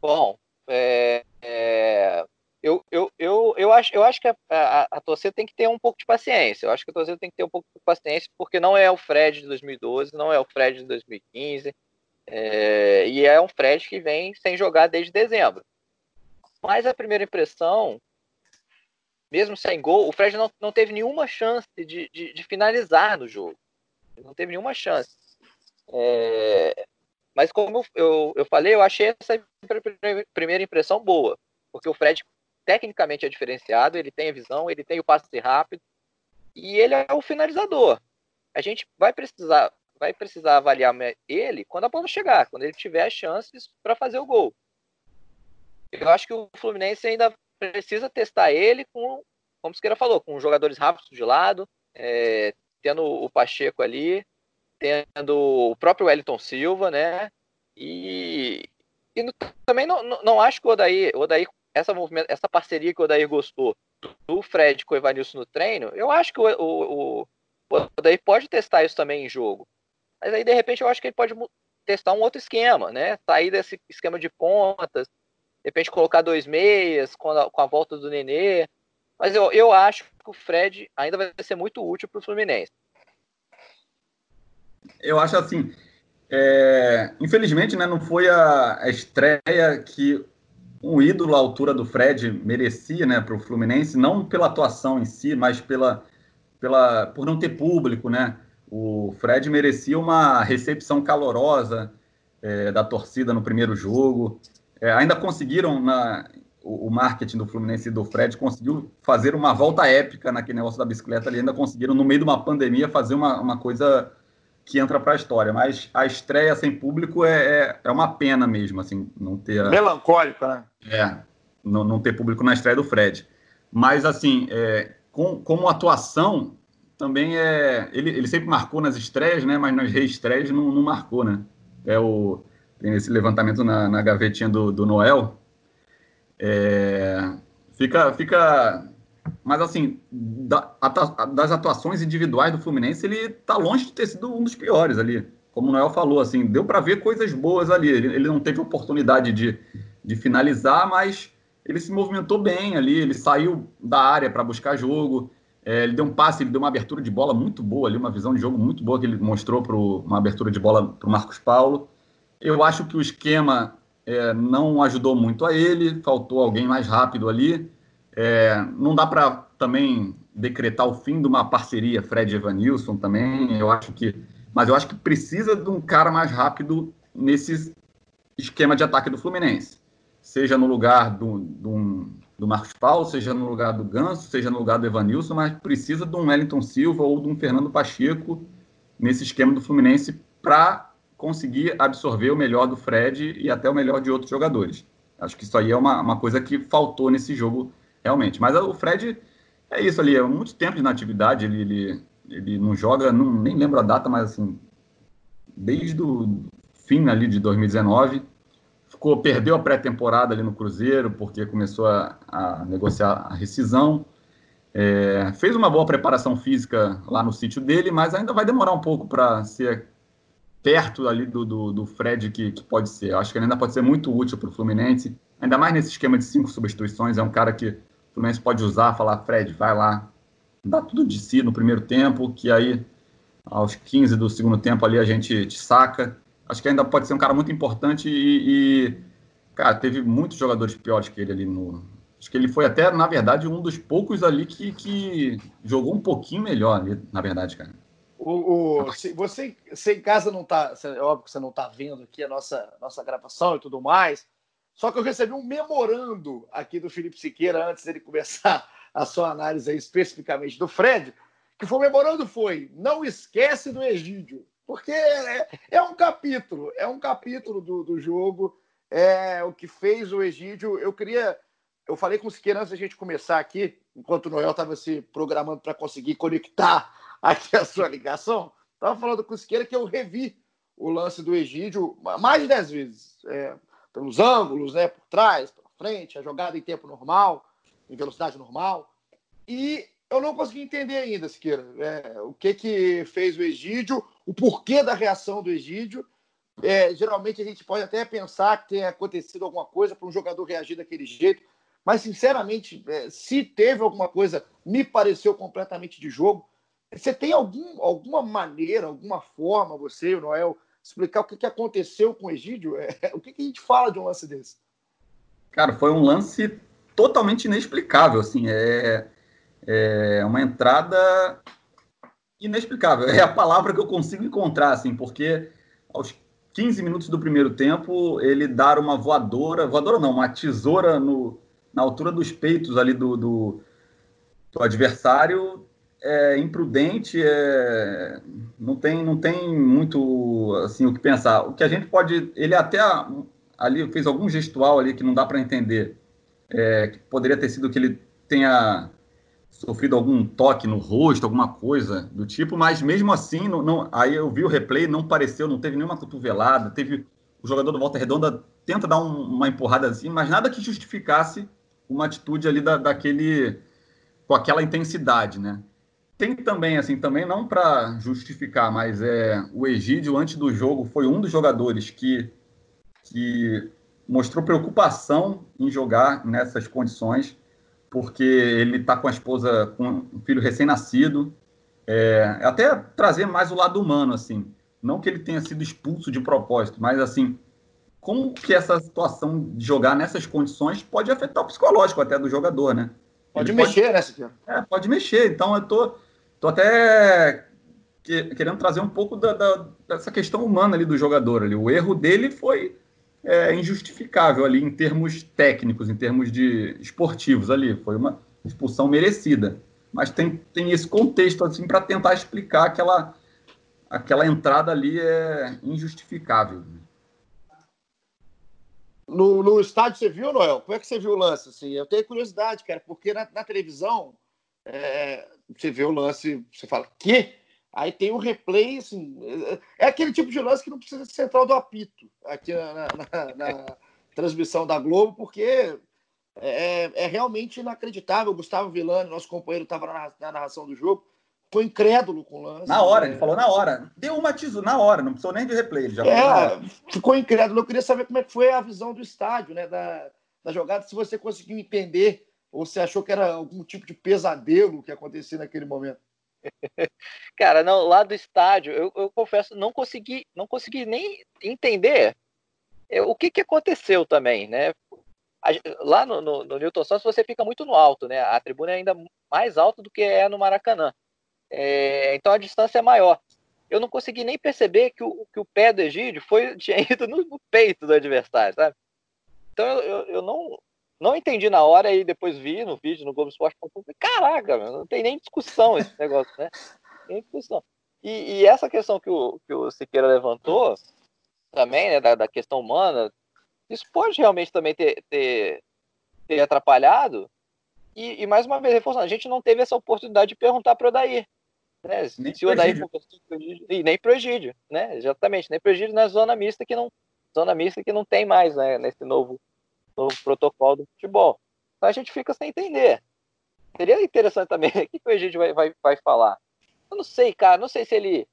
Bom, é, é, eu, eu, eu, eu, acho, eu acho que a, a, a, torcida tem que ter um pouco de paciência. Eu acho que a torcida tem que ter um pouco de paciência, porque não é o Fred de 2012, não é o Fred de 2015, é, e é um Fred que vem sem jogar desde dezembro. Mas a primeira impressão, mesmo sem gol, o Fred não, não teve nenhuma chance de, de, de finalizar no jogo. Não teve nenhuma chance. É, mas como eu, eu, eu, falei, eu achei essa primeira impressão boa. Porque o Fred tecnicamente é diferenciado, ele tem a visão, ele tem o passe rápido e ele é o finalizador. A gente vai precisar vai precisar avaliar ele quando a bola chegar, quando ele tiver as chances para fazer o gol. Eu acho que o Fluminense ainda precisa testar ele com, como o Siqueira falou, com jogadores rápidos de lado, é, tendo o Pacheco ali, tendo o próprio Wellington Silva, né? E, e também não, não, não, acho que o Odair, o Odair essa, essa parceria que o Odair gostou do Fred com o Evanilson no treino, eu acho que o, o, o, pode testar isso também em jogo. Mas aí, de repente, eu acho que ele pode testar um outro esquema, né? Sair desse esquema de pontas, repente colocar dois meias com a, com a volta do Nenê. Mas eu, eu acho que o Fred ainda vai ser muito útil para o Fluminense. Eu acho assim, é, infelizmente, né, não foi a, a, estreia que um ídolo à altura do Fred merecia né, para o Fluminense, não pela atuação em si, mas pela, pela, por não ter público. Né? O Fred merecia uma recepção calorosa é, da torcida no primeiro jogo. É, ainda conseguiram, na, o, o, marketing do Fluminense e do Fred conseguiu fazer uma volta épica naquele negócio da bicicleta ali, ainda conseguiram, no meio de uma pandemia, fazer uma, uma coisa que entra para a história. Mas a estreia sem público é, é, é, uma pena mesmo, assim, não ter. Melancólico, né? É, não, não ter público na estreia do Fred. Mas, assim, é, com, como atuação, também é. Ele, ele sempre marcou nas estreias, né? Mas nas reestreias não, não marcou, né? É o. Tem esse levantamento na, na gavetinha do, do Noel. É, fica, fica mas, assim, da, das atuações individuais do Fluminense, ele está longe de ter sido um dos piores ali. Como o Noel falou, assim, deu para ver coisas boas ali. Ele, ele, não teve oportunidade de, de finalizar, mas ele se movimentou bem ali. Ele saiu da área para buscar jogo. É, ele deu um passe, ele deu uma abertura de bola muito boa ali, uma visão de jogo muito boa que ele mostrou para uma abertura de bola para o Marcos Paulo. Eu acho que o esquema é, não ajudou muito a ele, faltou alguém mais rápido ali. É, não dá para também decretar o fim de uma parceria Fred Evanilson também. Eu acho que, mas eu acho que precisa de um cara mais rápido nesse esquema de ataque do Fluminense, seja no lugar do, do, do Marcos Paulo, seja no lugar do Ganso, seja no lugar do Evanilson, mas precisa de um Wellington Silva ou de um Fernando Pacheco nesse esquema do Fluminense para conseguir absorver o melhor do Fred e até o melhor de outros jogadores. Acho que isso aí é uma, uma coisa que faltou nesse jogo realmente. Mas o Fred é isso ali, é muito tempo de inatividade, ele, ele, ele não joga, não, nem lembro a data, mas assim, desde o fim ali de 2019, ficou, perdeu a pré-temporada ali no Cruzeiro, porque começou a, a negociar a rescisão, é, fez uma boa preparação física lá no sítio dele, mas ainda vai demorar um pouco para ser perto ali do, do, do Fred que, que, pode ser. Eu acho que ele ainda pode ser muito útil para o Fluminense, ainda mais nesse esquema de cinco substituições. É um cara que o Fluminense pode usar, falar, Fred, vai lá, dá tudo de si no primeiro tempo, que aí aos 15 do segundo tempo ali a gente te saca. Acho que ainda pode ser um cara muito importante e, e, cara, teve muitos jogadores piores que ele ali no. Acho que ele foi até, na verdade, um dos poucos ali que, que jogou um pouquinho melhor ali, na verdade, cara. O, o, você, você em casa não tá. É óbvio que você não tá vendo aqui a nossa, nossa gravação e tudo mais. Só que eu recebi um memorando aqui do Felipe Siqueira antes dele começar a sua análise aí, especificamente do Fred, que foi o memorando foi: não esquece do Egídio, porque é, é um capítulo, é um capítulo do, do jogo, é o que fez o Egídio. Eu queria, eu falei com o Siqueira antes da gente começar aqui, enquanto o Noel estava se programando para conseguir conectar aqui a sua ligação, estava falando com o Siqueira que eu revi o lance do Egídio mais de dez vezes. É, pelos ângulos, né, por trás, pela frente, a jogada em tempo normal, em velocidade normal. E eu não consegui entender ainda, Siqueira, é, o que que fez o Egídio, o porquê da reação do Egídio. É, geralmente a gente pode até pensar que tenha acontecido alguma coisa para um jogador reagir daquele jeito, mas sinceramente, é, se teve alguma coisa, me pareceu completamente de jogo. Você tem algum, alguma maneira, alguma forma, você e o Noel, explicar o que, que aconteceu com o Egídio? É, o que, que a gente fala de um lance desse? Cara, foi um lance totalmente inexplicável, assim, é, é uma entrada inexplicável, é a palavra que eu consigo encontrar, assim, porque aos 15 minutos do primeiro tempo, ele dar uma voadora, voadora não, uma tesoura no, na altura dos peitos ali do, do, do adversário, é imprudente, é, não tem não tem muito assim o que pensar. O que a gente pode, ele até ali fez algum gestual ali que não dá para entender, é, que poderia ter sido que ele tenha sofrido algum toque no rosto, alguma coisa do tipo, mas mesmo assim, não, não, aí eu vi o replay, não pareceu, não teve nenhuma cotovelada, teve o jogador do Volta Redonda tenta dar um, uma empurrada assim, mas nada que justificasse uma atitude ali da, daquele com aquela intensidade, né? Tem também, assim, também não para justificar, mas é o Egídio, antes do jogo, foi um dos jogadores que, que mostrou preocupação em jogar nessas condições, porque ele está com a esposa, com um filho recém-nascido. É, até trazer mais o lado humano, assim. Não que ele tenha sido expulso de propósito, mas assim, como que essa situação de jogar nessas condições pode afetar o psicológico até do jogador, né? Pode ele mexer, pode... né, Siqueira? É, pode mexer. Então eu tô, tô até querendo trazer um pouco da, da, dessa questão humana ali do jogador ali. O erro dele foi é, injustificável ali em termos técnicos, em termos de esportivos ali. Foi uma expulsão merecida. Mas tem, tem esse contexto assim para tentar explicar aquela, aquela entrada ali é injustificável. No, no estádio você viu, Noel? Como é que você viu o lance? Assim, eu tenho curiosidade, cara, porque na, na televisão é, você vê o lance, você fala, que? Aí tem o replay, assim, é, é aquele tipo de lance que não precisa ser central do apito aqui na, na, na transmissão da Globo, porque é, é, realmente inacreditável. O Gustavo Villani, nosso companheiro, estava na, na narração do jogo, ficou incrédulo com o lance. Na hora, ele falou na hora. Deu uma tiso na hora, não precisou nem de replay. Ele já é, ficou incrédulo. Eu queria saber como é que foi a visão do estádio, né? Da, da jogada, se você conseguiu entender ou você achou que era algum tipo de pesadelo que acontecia naquele momento. Cara, não, lá do estádio, eu, eu confesso, não consegui, não consegui nem entender é, o que, que aconteceu também, né? lá no, no, no Newton Santos você fica muito no alto, né? A tribuna é ainda mais alta do que é no Maracanã. É, então a distância é maior. Eu não consegui nem perceber que o, que o pé do Egídio foi, tinha ido no, no peito do adversário, sabe? Então eu, eu, eu, não, não entendi na hora e depois vi no vídeo, no Globo Esporte, caraca, meu, não tem nem discussão esse negócio, né? Nem discussão. E, e, essa questão que o, que o Siqueira levantou também, né, da, da questão humana, isso pode realmente também ter, ter, ter atrapalhado. E, e, mais uma vez, reforçando, a gente não teve essa oportunidade de perguntar para o Odair. Né? Nem se o Odair conversou com e nem para o Egídio, né? Exatamente, nem para o Egídio na zona mista que não, zona mista que não tem mais né? nesse novo, novo protocolo do futebol. Então a gente fica sem entender. Seria interessante também o que o Egídio vai, vai, vai falar. Eu não sei, cara, não sei se ele,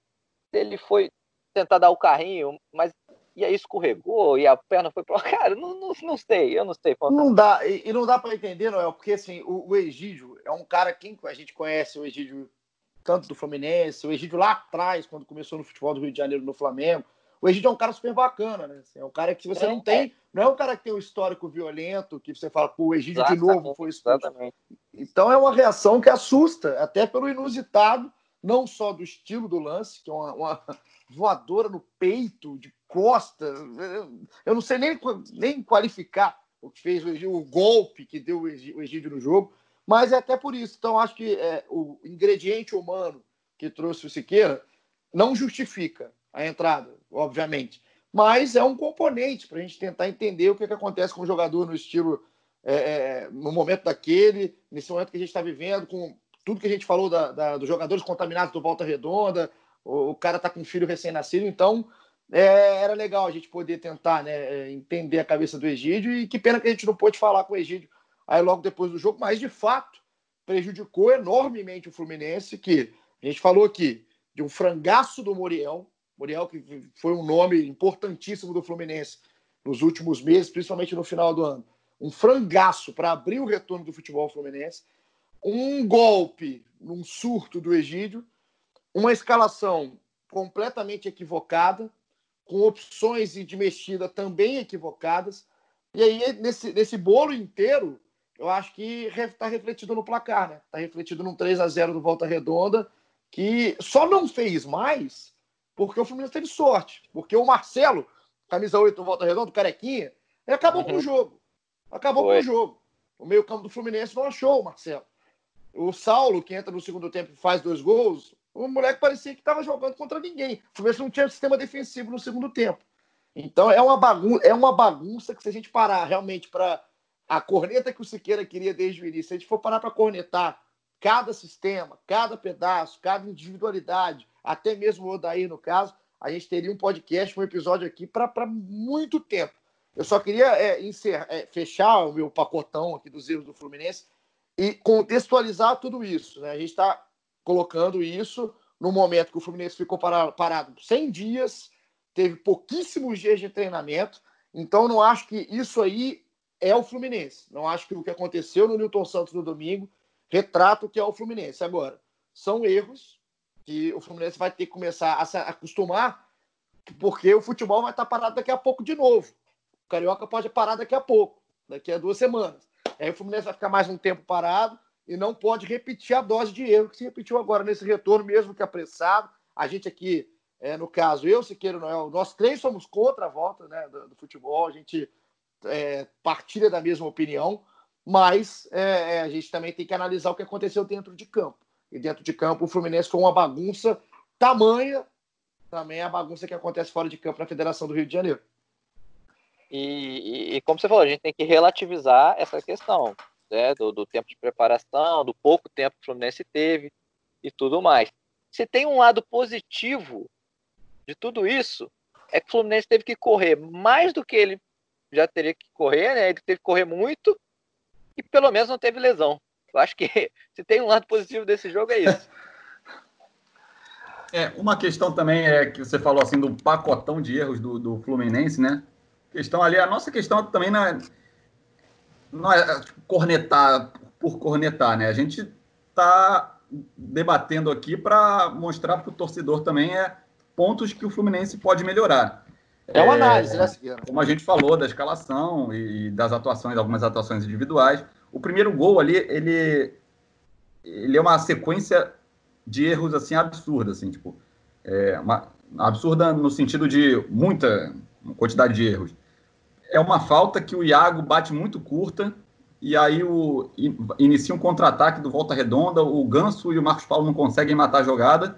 se ele foi tentar dar o carrinho, mas e aí escorregou e a perna foi para cara, não, não, não sei, eu não sei. Não dá, e, e não dá para entender, Noel, porque assim, o, o, Egídio é um cara que a gente conhece o Egídio tanto do Fluminense, o Egídio lá atrás, quando começou no futebol do Rio de Janeiro no Flamengo. O Egídio é um cara super bacana, né? Assim, é um cara que você é, não tem, é. não é um cara que tem um histórico violento, que você fala, pô, o Egídio de novo foi expulso. Exatamente. Então é uma reação que assusta, até pelo inusitado, não só do estilo do lance, que é uma, uma voadora no peito, de costa. Eu não sei nem, nem qualificar o que fez o, Egídio, o golpe que deu o Egídio no jogo, mas é até por isso. Então, acho que é, o ingrediente humano que trouxe o Siqueira não justifica a entrada, obviamente, mas é um componente para a gente tentar entender o que, que acontece com o jogador no estilo, é, é, no momento daquele, nesse momento que a gente está vivendo, com tudo que a gente falou da, da, dos jogadores contaminados do Volta Redonda, o, o cara está com um filho recém-nascido, então é, era legal a gente poder tentar né, é, entender a cabeça do Egídio e que pena que a gente não pôde falar com o Egídio aí logo depois do jogo, mas de fato prejudicou enormemente o Fluminense, que a gente falou aqui de um frangaço do Muriel, Muriel que foi um nome importantíssimo do Fluminense nos últimos meses, principalmente no final do ano. Um frangaço para abrir o retorno do futebol fluminense, um golpe num surto do Egídio, uma escalação completamente equivocada, com opções de mexida também equivocadas. E aí, nesse, nesse bolo inteiro, eu acho que está refletido no placar, né? Está refletido num 3 a 0 do Volta Redonda, que só não fez mais porque o Fluminense teve sorte. Porque o Marcelo, camisa 8 do Volta Redonda, carequinha, ele acabou uhum. com o jogo. Acabou Foi. com o jogo. O meio-campo do Fluminense não achou o Marcelo. O Saulo, que entra no segundo tempo e faz dois gols, o moleque parecia que estava jogando contra ninguém. O Fluminense não tinha sistema defensivo no segundo tempo. Então é uma bagunça, é uma bagunça que se a gente parar realmente para a corneta que o Siqueira queria desde o início, se a gente for parar para cornetar cada sistema, cada pedaço, cada individualidade, até mesmo o Odair no caso, a gente teria um podcast, um episódio aqui para muito tempo. Eu só queria é, encerrar, é, fechar o meu pacotão aqui dos erros do Fluminense e contextualizar tudo isso. Né? A gente está colocando isso no momento que o Fluminense ficou parado 100 dias, teve pouquíssimos dias de treinamento Então, não acho que isso aí é o Fluminense. Não acho que o que aconteceu no Newton Santos no domingo retrata o que é o Fluminense. Agora, são erros que o Fluminense vai ter que começar a se acostumar, porque o futebol vai estar parado daqui a pouco de novo. O Carioca pode parar daqui a pouco, daqui a duas semanas. Aí o Fluminense vai ficar mais um tempo parado e não pode repetir a dose de erro que se repetiu agora nesse retorno, mesmo que apressado. A gente aqui, é, no caso, eu, Siqueira e Noel, nós três somos contra a volta né, do, do futebol, a gente é, partilha da mesma opinião, mas é, é, a gente também tem que analisar o que aconteceu dentro de campo. E dentro de campo, o Fluminense foi uma bagunça tamanha, também é a bagunça que acontece fora de campo na Federação do Rio de Janeiro. E, e, e como você falou, a gente tem que relativizar essa questão né, do, do, tempo de preparação, do pouco tempo que o Fluminense teve e tudo mais. Se tem um lado positivo de tudo isso, é que o Fluminense teve que correr mais do que ele já teria que correr, né? Ele teve que correr muito pelo menos não teve lesão. Eu acho que se tem um lado positivo desse jogo é isso. É, uma questão também é que você falou assim do pacotão de erros do, do Fluminense, né? Questão ali, a nossa questão também não é, não é tipo, cornetar por cornetar, né? A gente tá debatendo aqui para mostrar para o torcedor também é pontos que o Fluminense pode melhorar. É uma análise, né, Como a gente falou da escalação e das atuações, algumas atuações individuais. O primeiro gol ali, ele, ele é uma sequência de erros assim absurda, assim, tipo, é uma, absurda no sentido de muita quantidade de erros. É uma falta que o Iago bate muito curta e aí o, inicia um contra-ataque do Volta Redonda, o Ganso e o Marcos Paulo não conseguem matar a jogada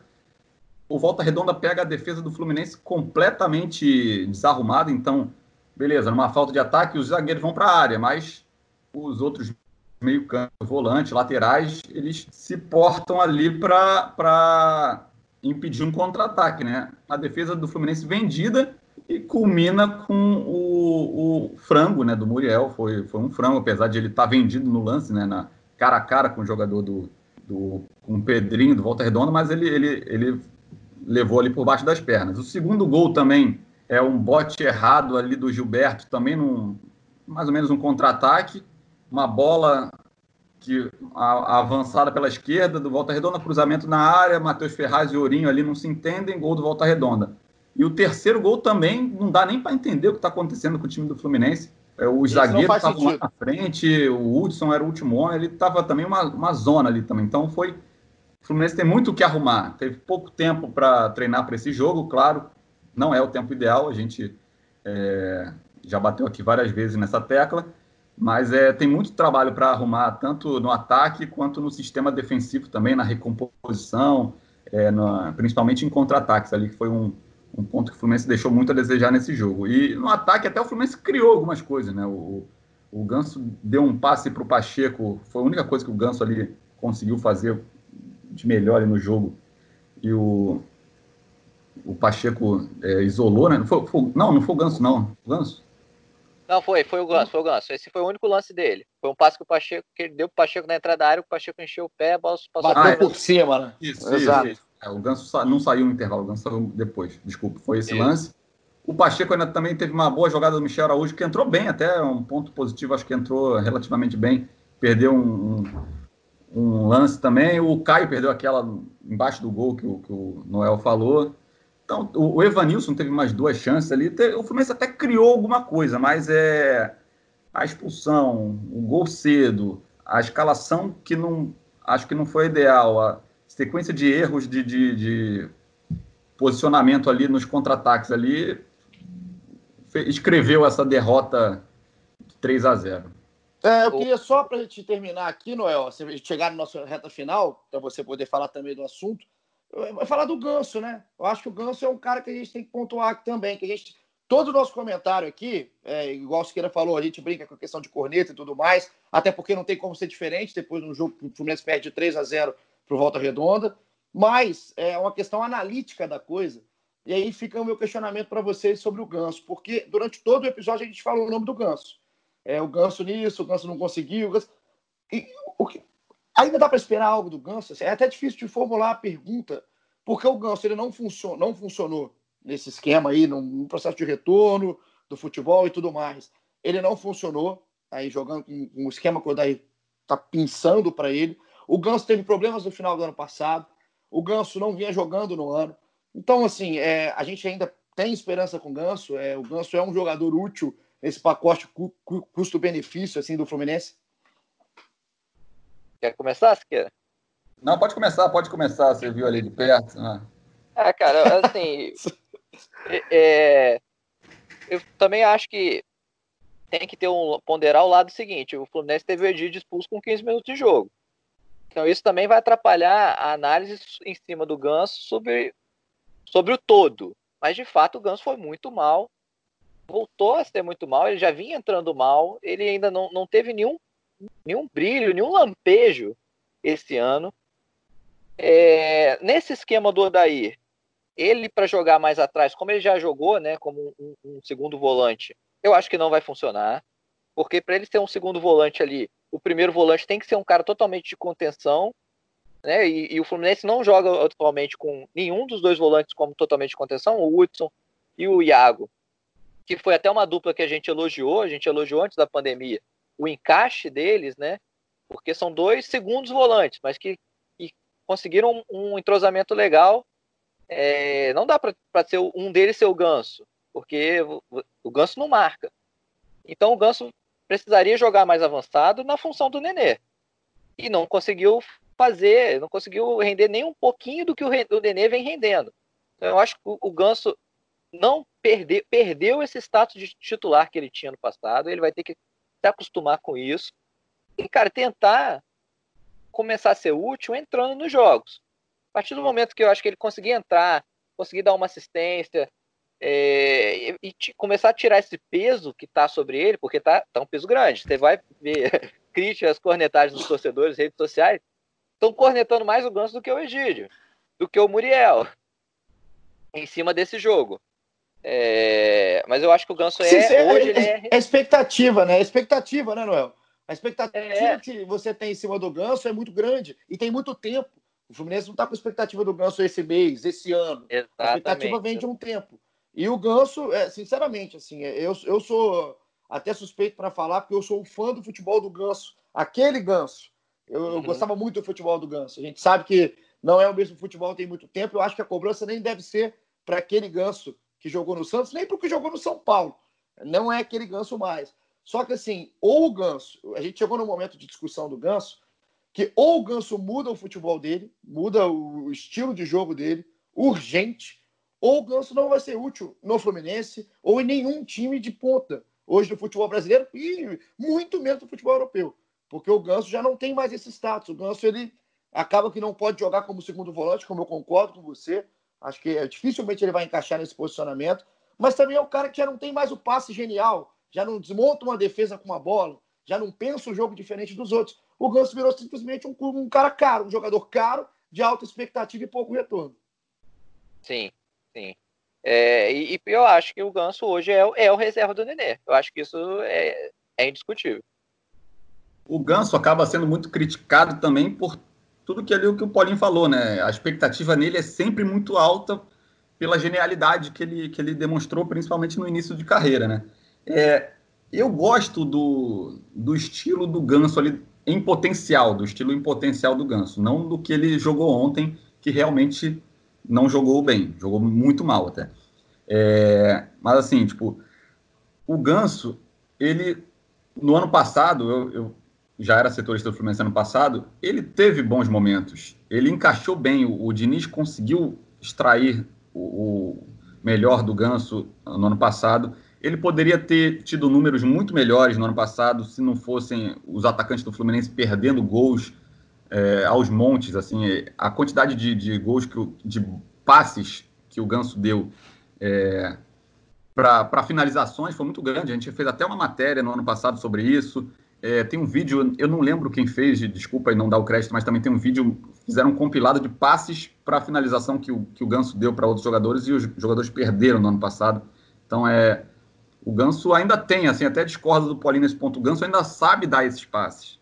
o Volta Redonda pega a defesa do Fluminense completamente desarrumada, então, beleza, numa falta de ataque, os zagueiros vão para a área, mas os outros meio campo, volante, laterais, eles se portam ali para impedir um contra-ataque, né? A defesa do Fluminense vendida e culmina com o, o, frango, né, do Muriel, foi, foi um frango, apesar de ele estar tá vendido no lance, né, na cara a cara com o jogador do, do com o Pedrinho do Volta Redonda, mas ele, ele, ele levou ali por baixo das pernas. O segundo gol também é um bote errado ali do Gilberto, também num, mais ou menos um contra-ataque, uma bola que a, a avançada pela esquerda do Volta Redonda, cruzamento na área, Matheus Ferraz e Ourinho ali não se entendem, gol do Volta Redonda. E o terceiro gol também não dá nem para entender o que está acontecendo com o time do Fluminense. É, os zagueiros estavam lá na frente, o Hudson era o último homem, ele estava também uma, uma zona ali também. Então foi o Fluminense tem muito o que arrumar. Teve pouco tempo para treinar para esse jogo, claro. Não é o tempo ideal, a gente é, já bateu aqui várias vezes nessa tecla, mas é, tem muito trabalho para arrumar, tanto no ataque quanto no sistema defensivo também, na recomposição, é, no, principalmente em contra-ataques ali, que foi um, um ponto que o Fluminense deixou muito a desejar nesse jogo. E no ataque até o Fluminense criou algumas coisas, né? O, o Ganso deu um passe para o Pacheco, foi a única coisa que o Ganso ali conseguiu fazer de melhor no jogo. E o, o Pacheco é, isolou, né? Não, foi, foi, não, não foi o Ganso, não. O Ganso? Não, foi, foi o Ganso, foi o Ganso. Esse foi o único lance dele. Foi um passe que o Pacheco, que ele deu pro Pacheco na entrada da área, o Pacheco encheu o pé, a bola passou Bateu por cima, né? Isso, Exato. Isso, isso. É, o Ganso não saiu no intervalo, o Ganso saiu depois. Desculpa, foi esse isso. lance. O Pacheco ainda também teve uma boa jogada do Michel Araújo, que entrou bem, até um ponto positivo, acho que entrou relativamente bem. Perdeu um, um um lance também. O Caio perdeu aquela embaixo do gol que o, que o Noel falou. Então, o, o Evanilson teve mais duas chances ali. O Fluminense até criou alguma coisa, mas é a expulsão, o gol cedo, a escalação que não acho que não foi ideal, a sequência de erros de, de, de posicionamento ali nos contra-ataques ali escreveu essa derrota de 3 a 0. É, eu queria só para a gente terminar aqui, Noel, se a gente chegar na nossa reta final, para você poder falar também do assunto, falar do Ganso, né? Eu acho que o Ganso é um cara que a gente tem que pontuar aqui também, que a gente todo o nosso comentário aqui, é, igual o Siqueira falou, a gente brinca com a questão de corneta e tudo mais, até porque não tem como ser diferente depois de um jogo que o Fluminense perde 3 a 0 para Volta Redonda, mas é uma questão analítica da coisa. E aí fica o meu questionamento para vocês sobre o Ganso, porque durante todo o episódio a gente falou o nome do Ganso é, o Ganso nisso, o Ganso não conseguiu. Ganso... E, o que... Ainda dá para esperar algo do Ganso? É até difícil de formular a pergunta, porque o Ganso ele não, funcion... não funcionou nesse esquema aí, num processo de retorno, do futebol e tudo mais. Ele não funcionou, aí jogando com um esquema que o Odair tá pensando para ele. O Ganso teve problemas no final do ano passado. O Ganso não vinha jogando no ano. Então, assim, é, a gente ainda tem esperança com o Ganso. É, o Ganso é um jogador útil nesse pacote cu, cu, custo-benefício assim do Fluminense. Quer começar, Siqueira? Não, pode começar, pode começar. Você viu ali de perto. Né? Ah, cara, assim. é, eu também acho que tem que ter um ponderar o lado seguinte: o Fluminense teve o Edilho expulso com 15 minutos de jogo. Então isso também vai atrapalhar a análise em cima do Ganso sobre, sobre o todo. Mas de fato o Ganso foi muito mal. Voltou a ser muito mal, ele já vinha entrando mal, ele ainda não, não teve nenhum, nenhum brilho, nenhum lampejo esse ano. É, nesse esquema do Odair, ele para jogar mais atrás, como ele já jogou, né, como um, um segundo volante, eu acho que não vai funcionar, porque para ele ser um segundo volante ali, o primeiro volante tem que ser um cara totalmente de contenção, né? E, e, o Fluminense não joga atualmente com nenhum dos dois volantes como totalmente de contenção, o Hudson e o Iago, que foi até uma dupla que a gente elogiou, a gente elogiou antes da pandemia, o encaixe deles, né? Porque são dois segundos volantes, mas que, conseguiram um, um entrosamento legal é, não dá para ser um deles ser o Ganso, porque o Ganso não marca. Então o Ganso precisaria jogar mais avançado na função do Nenê. E não conseguiu fazer, não conseguiu render nem um pouquinho do que o, o Nenê vem rendendo. Então eu acho que o, o Ganso não perde, perdeu esse status de titular que ele tinha no passado, ele vai ter que se acostumar com isso. E, cara, tentar começar a ser útil entrando nos jogos. A partir do momento que eu acho que ele conseguir entrar, conseguir dar uma assistência é, e, e começar a tirar esse peso que está sobre ele, porque tá, tá um peso grande. Você vai ver críticas, cornetagens dos torcedores, redes sociais, estão cornetando mais o Ganso do que o Egídio, do que o Muriel, em cima desse jogo. É, mas eu acho que o Ganso é, sim, hoje é, é, é, expectativa, né? É expectativa, né, Noel? A expectativa é. que você tem em cima do Ganso é muito grande e tem muito tempo. O Fluminense não está com expectativa do Ganso esse mês, esse ano. Exatamente. A expectativa vem de um tempo. E o Ganso, é, sinceramente, assim, é, eu, eu sou até suspeito para falar, porque eu sou um fã do futebol do Ganso. Aquele Ganso. Eu, uhum. eu, gostava muito do futebol do Ganso. A gente sabe que não é o mesmo futebol tem muito tempo. Eu acho que a cobrança nem deve ser para aquele Ganso que jogou no Santos, nem para o que jogou no São Paulo. Não é aquele Ganso mais. Só que assim, ou o Ganso, a gente chegou no momento de discussão do Ganso, que ou o Ganso muda o futebol dele, muda o estilo de jogo dele, urgente, ou o Ganso não vai ser útil no Fluminense ou em nenhum time de ponta hoje do futebol brasileiro e muito menos no futebol europeu, porque o Ganso já não tem mais esse status. O Ganso ele acaba que não pode jogar como segundo volante, como eu concordo com você. Acho que é, dificilmente ele vai encaixar nesse posicionamento, mas também é o cara que já não tem mais o passe genial, já não desmonta uma defesa com uma bola, já não pensa o jogo diferente dos outros o Ganso virou simplesmente um, um cara caro, um jogador caro, de alta expectativa e pouco retorno. Sim, sim. É, e, e, eu acho que o Ganso hoje é, é, o reserva do Nenê. Eu acho que isso é, é indiscutível. O Ganso acaba sendo muito criticado também por tudo que ali o que o Paulinho falou, né? A expectativa nele é sempre muito alta pela genialidade que ele, que ele demonstrou, principalmente no início de carreira, né? É, eu gosto do, do estilo do Ganso ali em potencial, do estilo em potencial do Ganso, não do que ele jogou ontem, que realmente não jogou bem, jogou muito mal até. É, mas assim, tipo, o Ganso, ele no ano passado, eu, eu já era setorista do Fluminense ano passado, ele teve bons momentos, ele encaixou bem, o, o Diniz conseguiu extrair o, o melhor do Ganso no ano passado, ele poderia ter tido números muito melhores no ano passado se não fossem os atacantes do Fluminense perdendo gols é, aos montes. Assim, a quantidade de, de gols, que de passes que o Ganso deu é, para finalizações foi muito grande. A gente fez até uma matéria no ano passado sobre isso. É, tem um vídeo, eu não lembro quem fez, desculpa aí não dar o crédito, mas também tem um vídeo, fizeram um compilado de passes para finalização que o, que o Ganso deu para outros jogadores e os jogadores perderam no ano passado. Então é o Ganso ainda tem, assim, até discorda do Paulinho nesse ponto. O Ganso ainda sabe dar esses passes.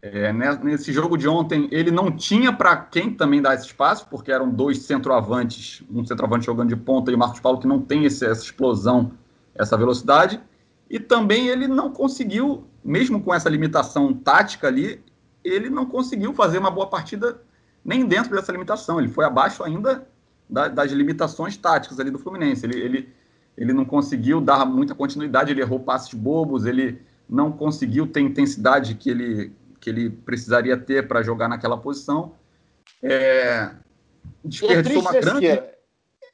É, nesse jogo de ontem, ele não tinha para quem também dar esses passes, porque eram dois centroavantes, um centroavante jogando de ponta e o Marcos Paulo que não tem esse, essa explosão essa velocidade. E também ele não conseguiu, mesmo com essa limitação tática ali, ele não conseguiu fazer uma boa partida nem dentro dessa limitação. Ele foi abaixo ainda da, das limitações táticas ali do Fluminense. Ele, ele, ele não conseguiu dar muita continuidade, ele errou passes bobos, ele não conseguiu ter intensidade que ele, que ele precisaria ter para jogar naquela posição. É, desperdiçou é uma grande.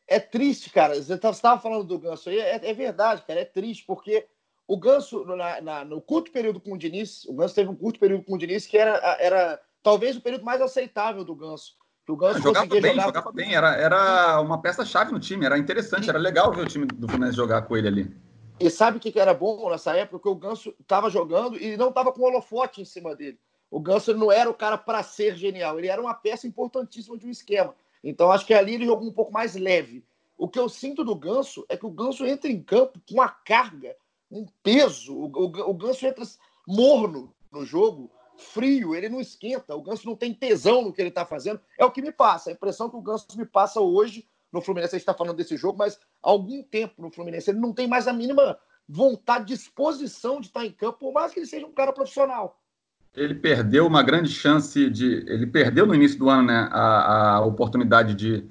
É triste, cara. Você estava falando do Ganso aí, é, é, verdade, cara. É triste, porque o Ganso, na, na, no curto período com o Diniz, o Ganso teve um curto período com o Diniz que era, era talvez o período mais aceitável do Ganso. o Ganso jogava bem, jogar... jogava bem. Era, era uma peça-chave no time, era interessante, e... era legal ver o time do Fluminense jogar com ele ali. E sabe o que era bom nessa época? Que o Ganso estava jogando e não estava com o holofote em cima dele. O Ganso não era o cara para ser genial, ele era uma peça importantíssima de um esquema. Então acho que ali ele jogou um pouco mais leve. O que eu sinto do Ganso é que o Ganso entra em campo com uma carga, um peso. O, o, o Ganso entra morno no jogo, frio, ele não esquenta. O Ganso não tem tesão no que ele está fazendo. É o que me passa. A impressão que o Ganso me passa hoje no Fluminense. A gente está falando desse jogo, mas há algum tempo no Fluminense ele não tem mais a mínima vontade, disposição de estar em campo, por mais que ele seja um cara profissional. Ele perdeu uma grande chance de. Ele perdeu no início do ano né, a, a oportunidade de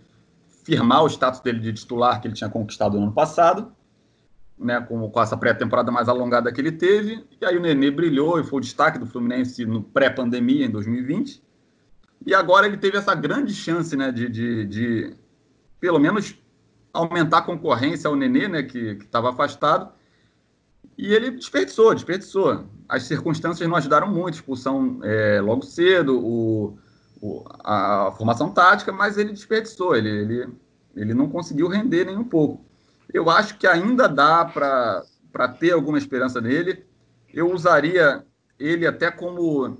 firmar o status dele de titular que ele tinha conquistado no ano passado, né, com, com essa pré-temporada mais alongada que ele teve. E aí o Nenê brilhou e foi o destaque do Fluminense no pré-pandemia, em 2020. E agora ele teve essa grande chance né, de, de, de pelo menos aumentar a concorrência ao Nenê, né, que estava afastado. E ele desperdiçou, desperdiçou. As circunstâncias não ajudaram muito, expulsão é, logo cedo, o, o, a formação tática, mas ele desperdiçou, ele, ele, ele não conseguiu render nem um pouco. Eu acho que ainda dá para ter alguma esperança nele. Eu usaria ele até como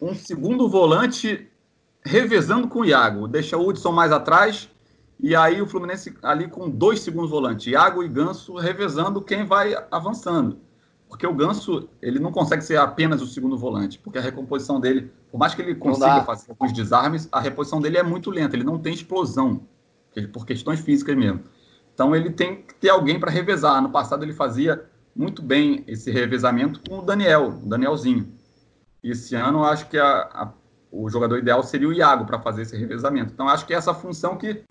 um segundo volante revezando com o Iago. Deixa o Hudson mais atrás e aí o Fluminense ali com dois segundos volantes, Iago e Ganso revezando quem vai avançando. Porque o Ganso, ele não consegue ser apenas o segundo volante, porque a recomposição dele, por mais que ele consiga fazer alguns desarmes, a reposição dele é muito lenta, ele não tem explosão, por questões físicas mesmo. Então ele tem que ter alguém para revezar. Ano passado ele fazia muito bem esse revezamento com o Daniel, o Danielzinho. Esse ano eu acho que a, a o jogador ideal seria o Iago para fazer esse revezamento. Então, acho que é essa função que,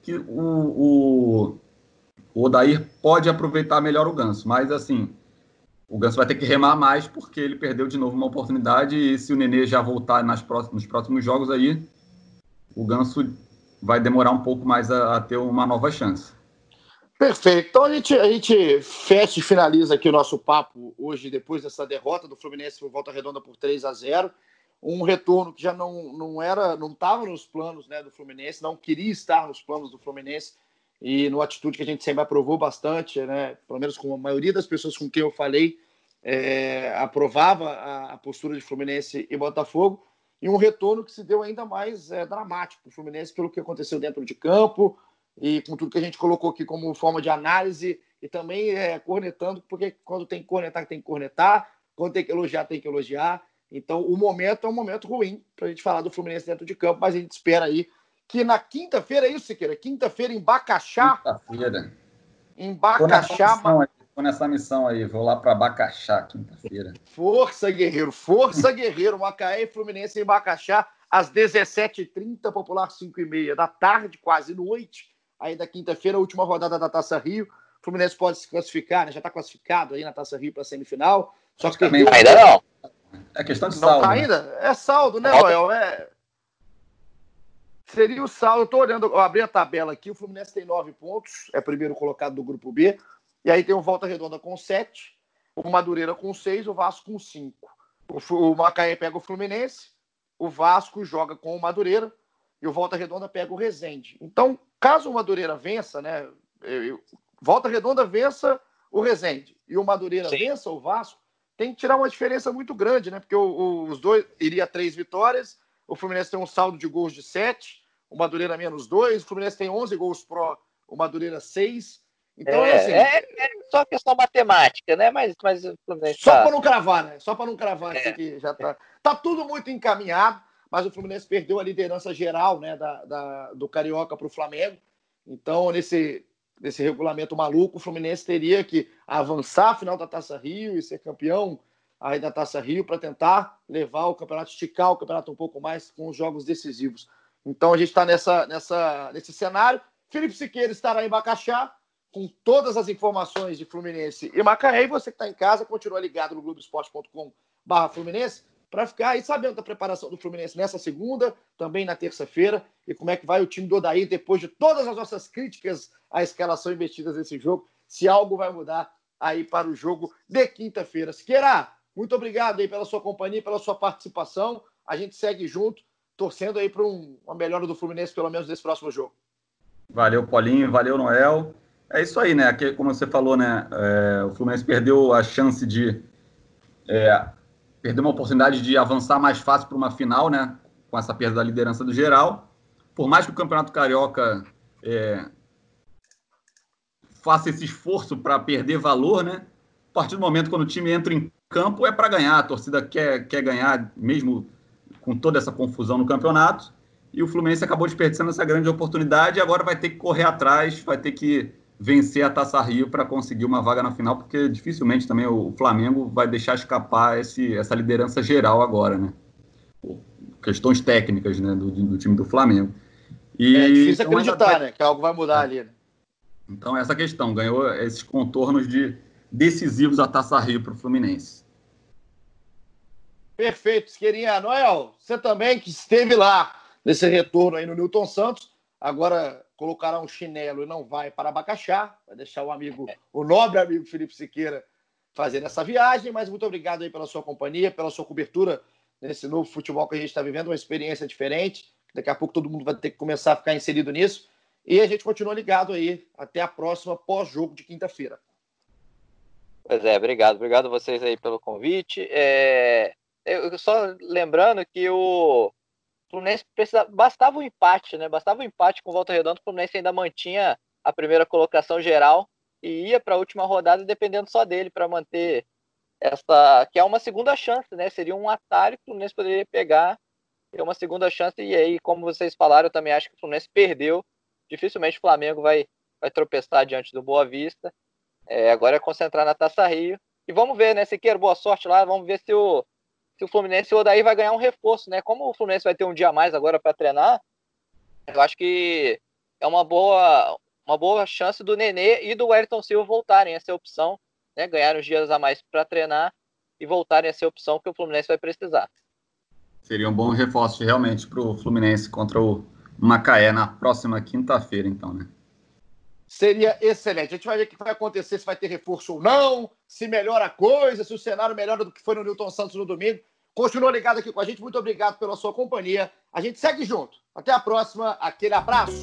que o, o, o Odair pode aproveitar melhor o Ganso. Mas, assim, o Ganso vai ter que remar mais porque ele perdeu de novo uma oportunidade e se o Nenê já voltar nas próximos, nos próximos jogos aí, o Ganso vai demorar um pouco mais a, a, ter uma nova chance. Perfeito. Então a gente, a gente fecha e finaliza aqui o nosso papo hoje, depois dessa derrota do Fluminense por volta redonda por 3 a 0 um retorno que já não, não era, não estava nos planos né, do Fluminense, não queria estar nos planos do Fluminense. E no atitude que a gente sempre aprovou bastante, né, pelo menos com a maioria das pessoas com quem eu falei, é, aprovava a, a, postura de Fluminense e Botafogo, e um retorno que se deu ainda mais é, dramático para o Fluminense pelo que aconteceu dentro de campo e com tudo que a gente colocou aqui como forma de análise e também é, cornetando, porque quando tem que cornetar, tem que cornetar, quando tem que elogiar, tem que elogiar. Então, o momento é um momento ruim para a gente falar do Fluminense dentro de campo, mas a gente espera aí que na quinta-feira, é isso, Siqueira? Quinta-feira em Bacaxá. Quinta-feira. Em Bacaxá. Estou nessa missão aí, vou lá para Bacaxá quinta-feira. Força, guerreiro, força, guerreiro. Macaé e Fluminense em Bacaxá, às 17h30, popular 5h30 da tarde, quase noite. Aí da quinta-feira, última rodada da Taça Rio. Fluminense pode se classificar, né? já está classificado aí na Taça Rio para a semifinal. Só que perdeu... Ainda não. É questão de saldo. Não tá né? ainda? É saldo, né, Noel? É... Seria o saldo. Eu tô olhando, eu abri a tabela aqui. O Fluminense tem nove pontos, é primeiro colocado do grupo B. E aí tem o Volta Redonda com sete, o Madureira com seis, o Vasco com cinco. O, Macaé pega o Fluminense, o Vasco joga com o Madureira e o Volta Redonda pega o Resende. Então, caso o Madureira vença, né? Eu, Volta Redonda vença o Resende e o Madureira Sim. vença o Vasco, tem que tirar uma diferença muito grande, né? Porque o, o, os dois iria três vitórias, o Fluminense tem um saldo de gols de sete, o Madureira menos dois, o Fluminense tem 11 gols pró, o Madureira seis. Então é, é assim. É, é, só questão matemática, né? Mas, mas o Fluminense. Só tá... para não cravar, né? Só para não cravar, é. aqui já tá. Tá tudo muito encaminhado, mas o Fluminense perdeu a liderança geral, né? Da, da do Carioca para o Flamengo. Então, nesse desse regulamento maluco, o Fluminense teria que avançar a final da Taça Rio e ser campeão aí da Taça Rio para tentar levar o campeonato, esticar o campeonato um pouco mais com os jogos decisivos. Então a gente está nessa, nessa, nesse cenário. Felipe Siqueira estará em Bacaxá com todas as informações de Fluminense e Macaé. E você que está em casa, continua ligado no Globoesporte.com/barra Fluminense para ficar aí sabendo da preparação do Fluminense nessa segunda, também na terça-feira, e como é que vai o time do Odaí depois de todas as nossas críticas à escalação investidas nesse jogo, se algo vai mudar aí para o jogo de quinta-feira. Siqueira, muito obrigado aí pela sua companhia, pela sua participação. A gente segue junto, torcendo aí para um, uma melhora do Fluminense, pelo menos nesse próximo jogo. Valeu, Paulinho. Valeu, Noel. É isso aí, né? Aqui, como você falou, né? É, o Fluminense perdeu a chance de é, perdeu uma oportunidade de avançar mais fácil para uma final, né? Com essa perda da liderança do geral. Por mais que o Campeonato Carioca é, faça esse esforço para perder valor, né? A partir do momento quando o time entra em campo é para ganhar, a torcida quer, quer ganhar, mesmo com toda essa confusão no campeonato. E o Fluminense acabou desperdiçando essa grande oportunidade e agora vai ter que correr atrás, vai ter que vencer a Taça Rio para conseguir uma vaga na final, porque dificilmente também o Flamengo vai deixar escapar esse, essa liderança geral agora, né? Questões técnicas né, do, do time do Flamengo. E, é difícil então, acreditar, né? Que algo vai mudar é. ali. Né? Então, essa questão ganhou esses contornos de decisivos a Taça Rio para o Fluminense. Perfeito, Esquerinha. Noel, você também que esteve lá nesse retorno aí no Newton Santos, agora colocará um chinelo e não vai para Abacaxá, vai deixar o amigo, o nobre amigo Felipe Siqueira fazer essa viagem, mas muito obrigado aí pela sua companhia, pela sua cobertura nesse novo futebol que a gente está vivendo, uma experiência diferente, daqui a pouco todo mundo vai ter que começar a ficar inserido nisso, e a gente continua ligado aí, até a próxima pós-jogo de quinta-feira. Pois é, obrigado, obrigado a vocês aí pelo convite, é... eu só lembrando que o Fluminense precisava, bastava o um empate, né? Bastava o um empate com volta redonda, o Fluminense ainda mantinha a primeira colocação geral e ia para a última rodada dependendo só dele para manter essa que é uma segunda chance, né? Seria um atalho que o Fluminense poderia pegar, é uma segunda chance e aí, como vocês falaram, eu também acho que o Fluminense perdeu. Dificilmente o Flamengo vai vai tropeçar diante do Boa Vista. É, agora é concentrar na Taça Rio. E vamos ver, né? Se quer boa sorte lá, vamos ver se o se o Fluminense ou daí vai ganhar um reforço, né? Como o Fluminense vai ter um dia a mais agora para treinar, eu acho que é uma boa, uma boa chance do Nenê e do Wellington Silva voltarem a ser opção, né? Ganhar uns dias a mais para treinar e voltarem a ser opção que o Fluminense vai precisar. Seria um bom reforço realmente para o Fluminense contra o Macaé na próxima quinta-feira, então, né? Seria excelente. A gente vai ver o que vai acontecer, se vai ter reforço ou não, se melhora a coisa, se o cenário melhora do que foi no Newton Santos no domingo. Continua ligado aqui com a gente. Muito obrigado pela sua companhia. A gente segue junto. Até a próxima. Aquele abraço.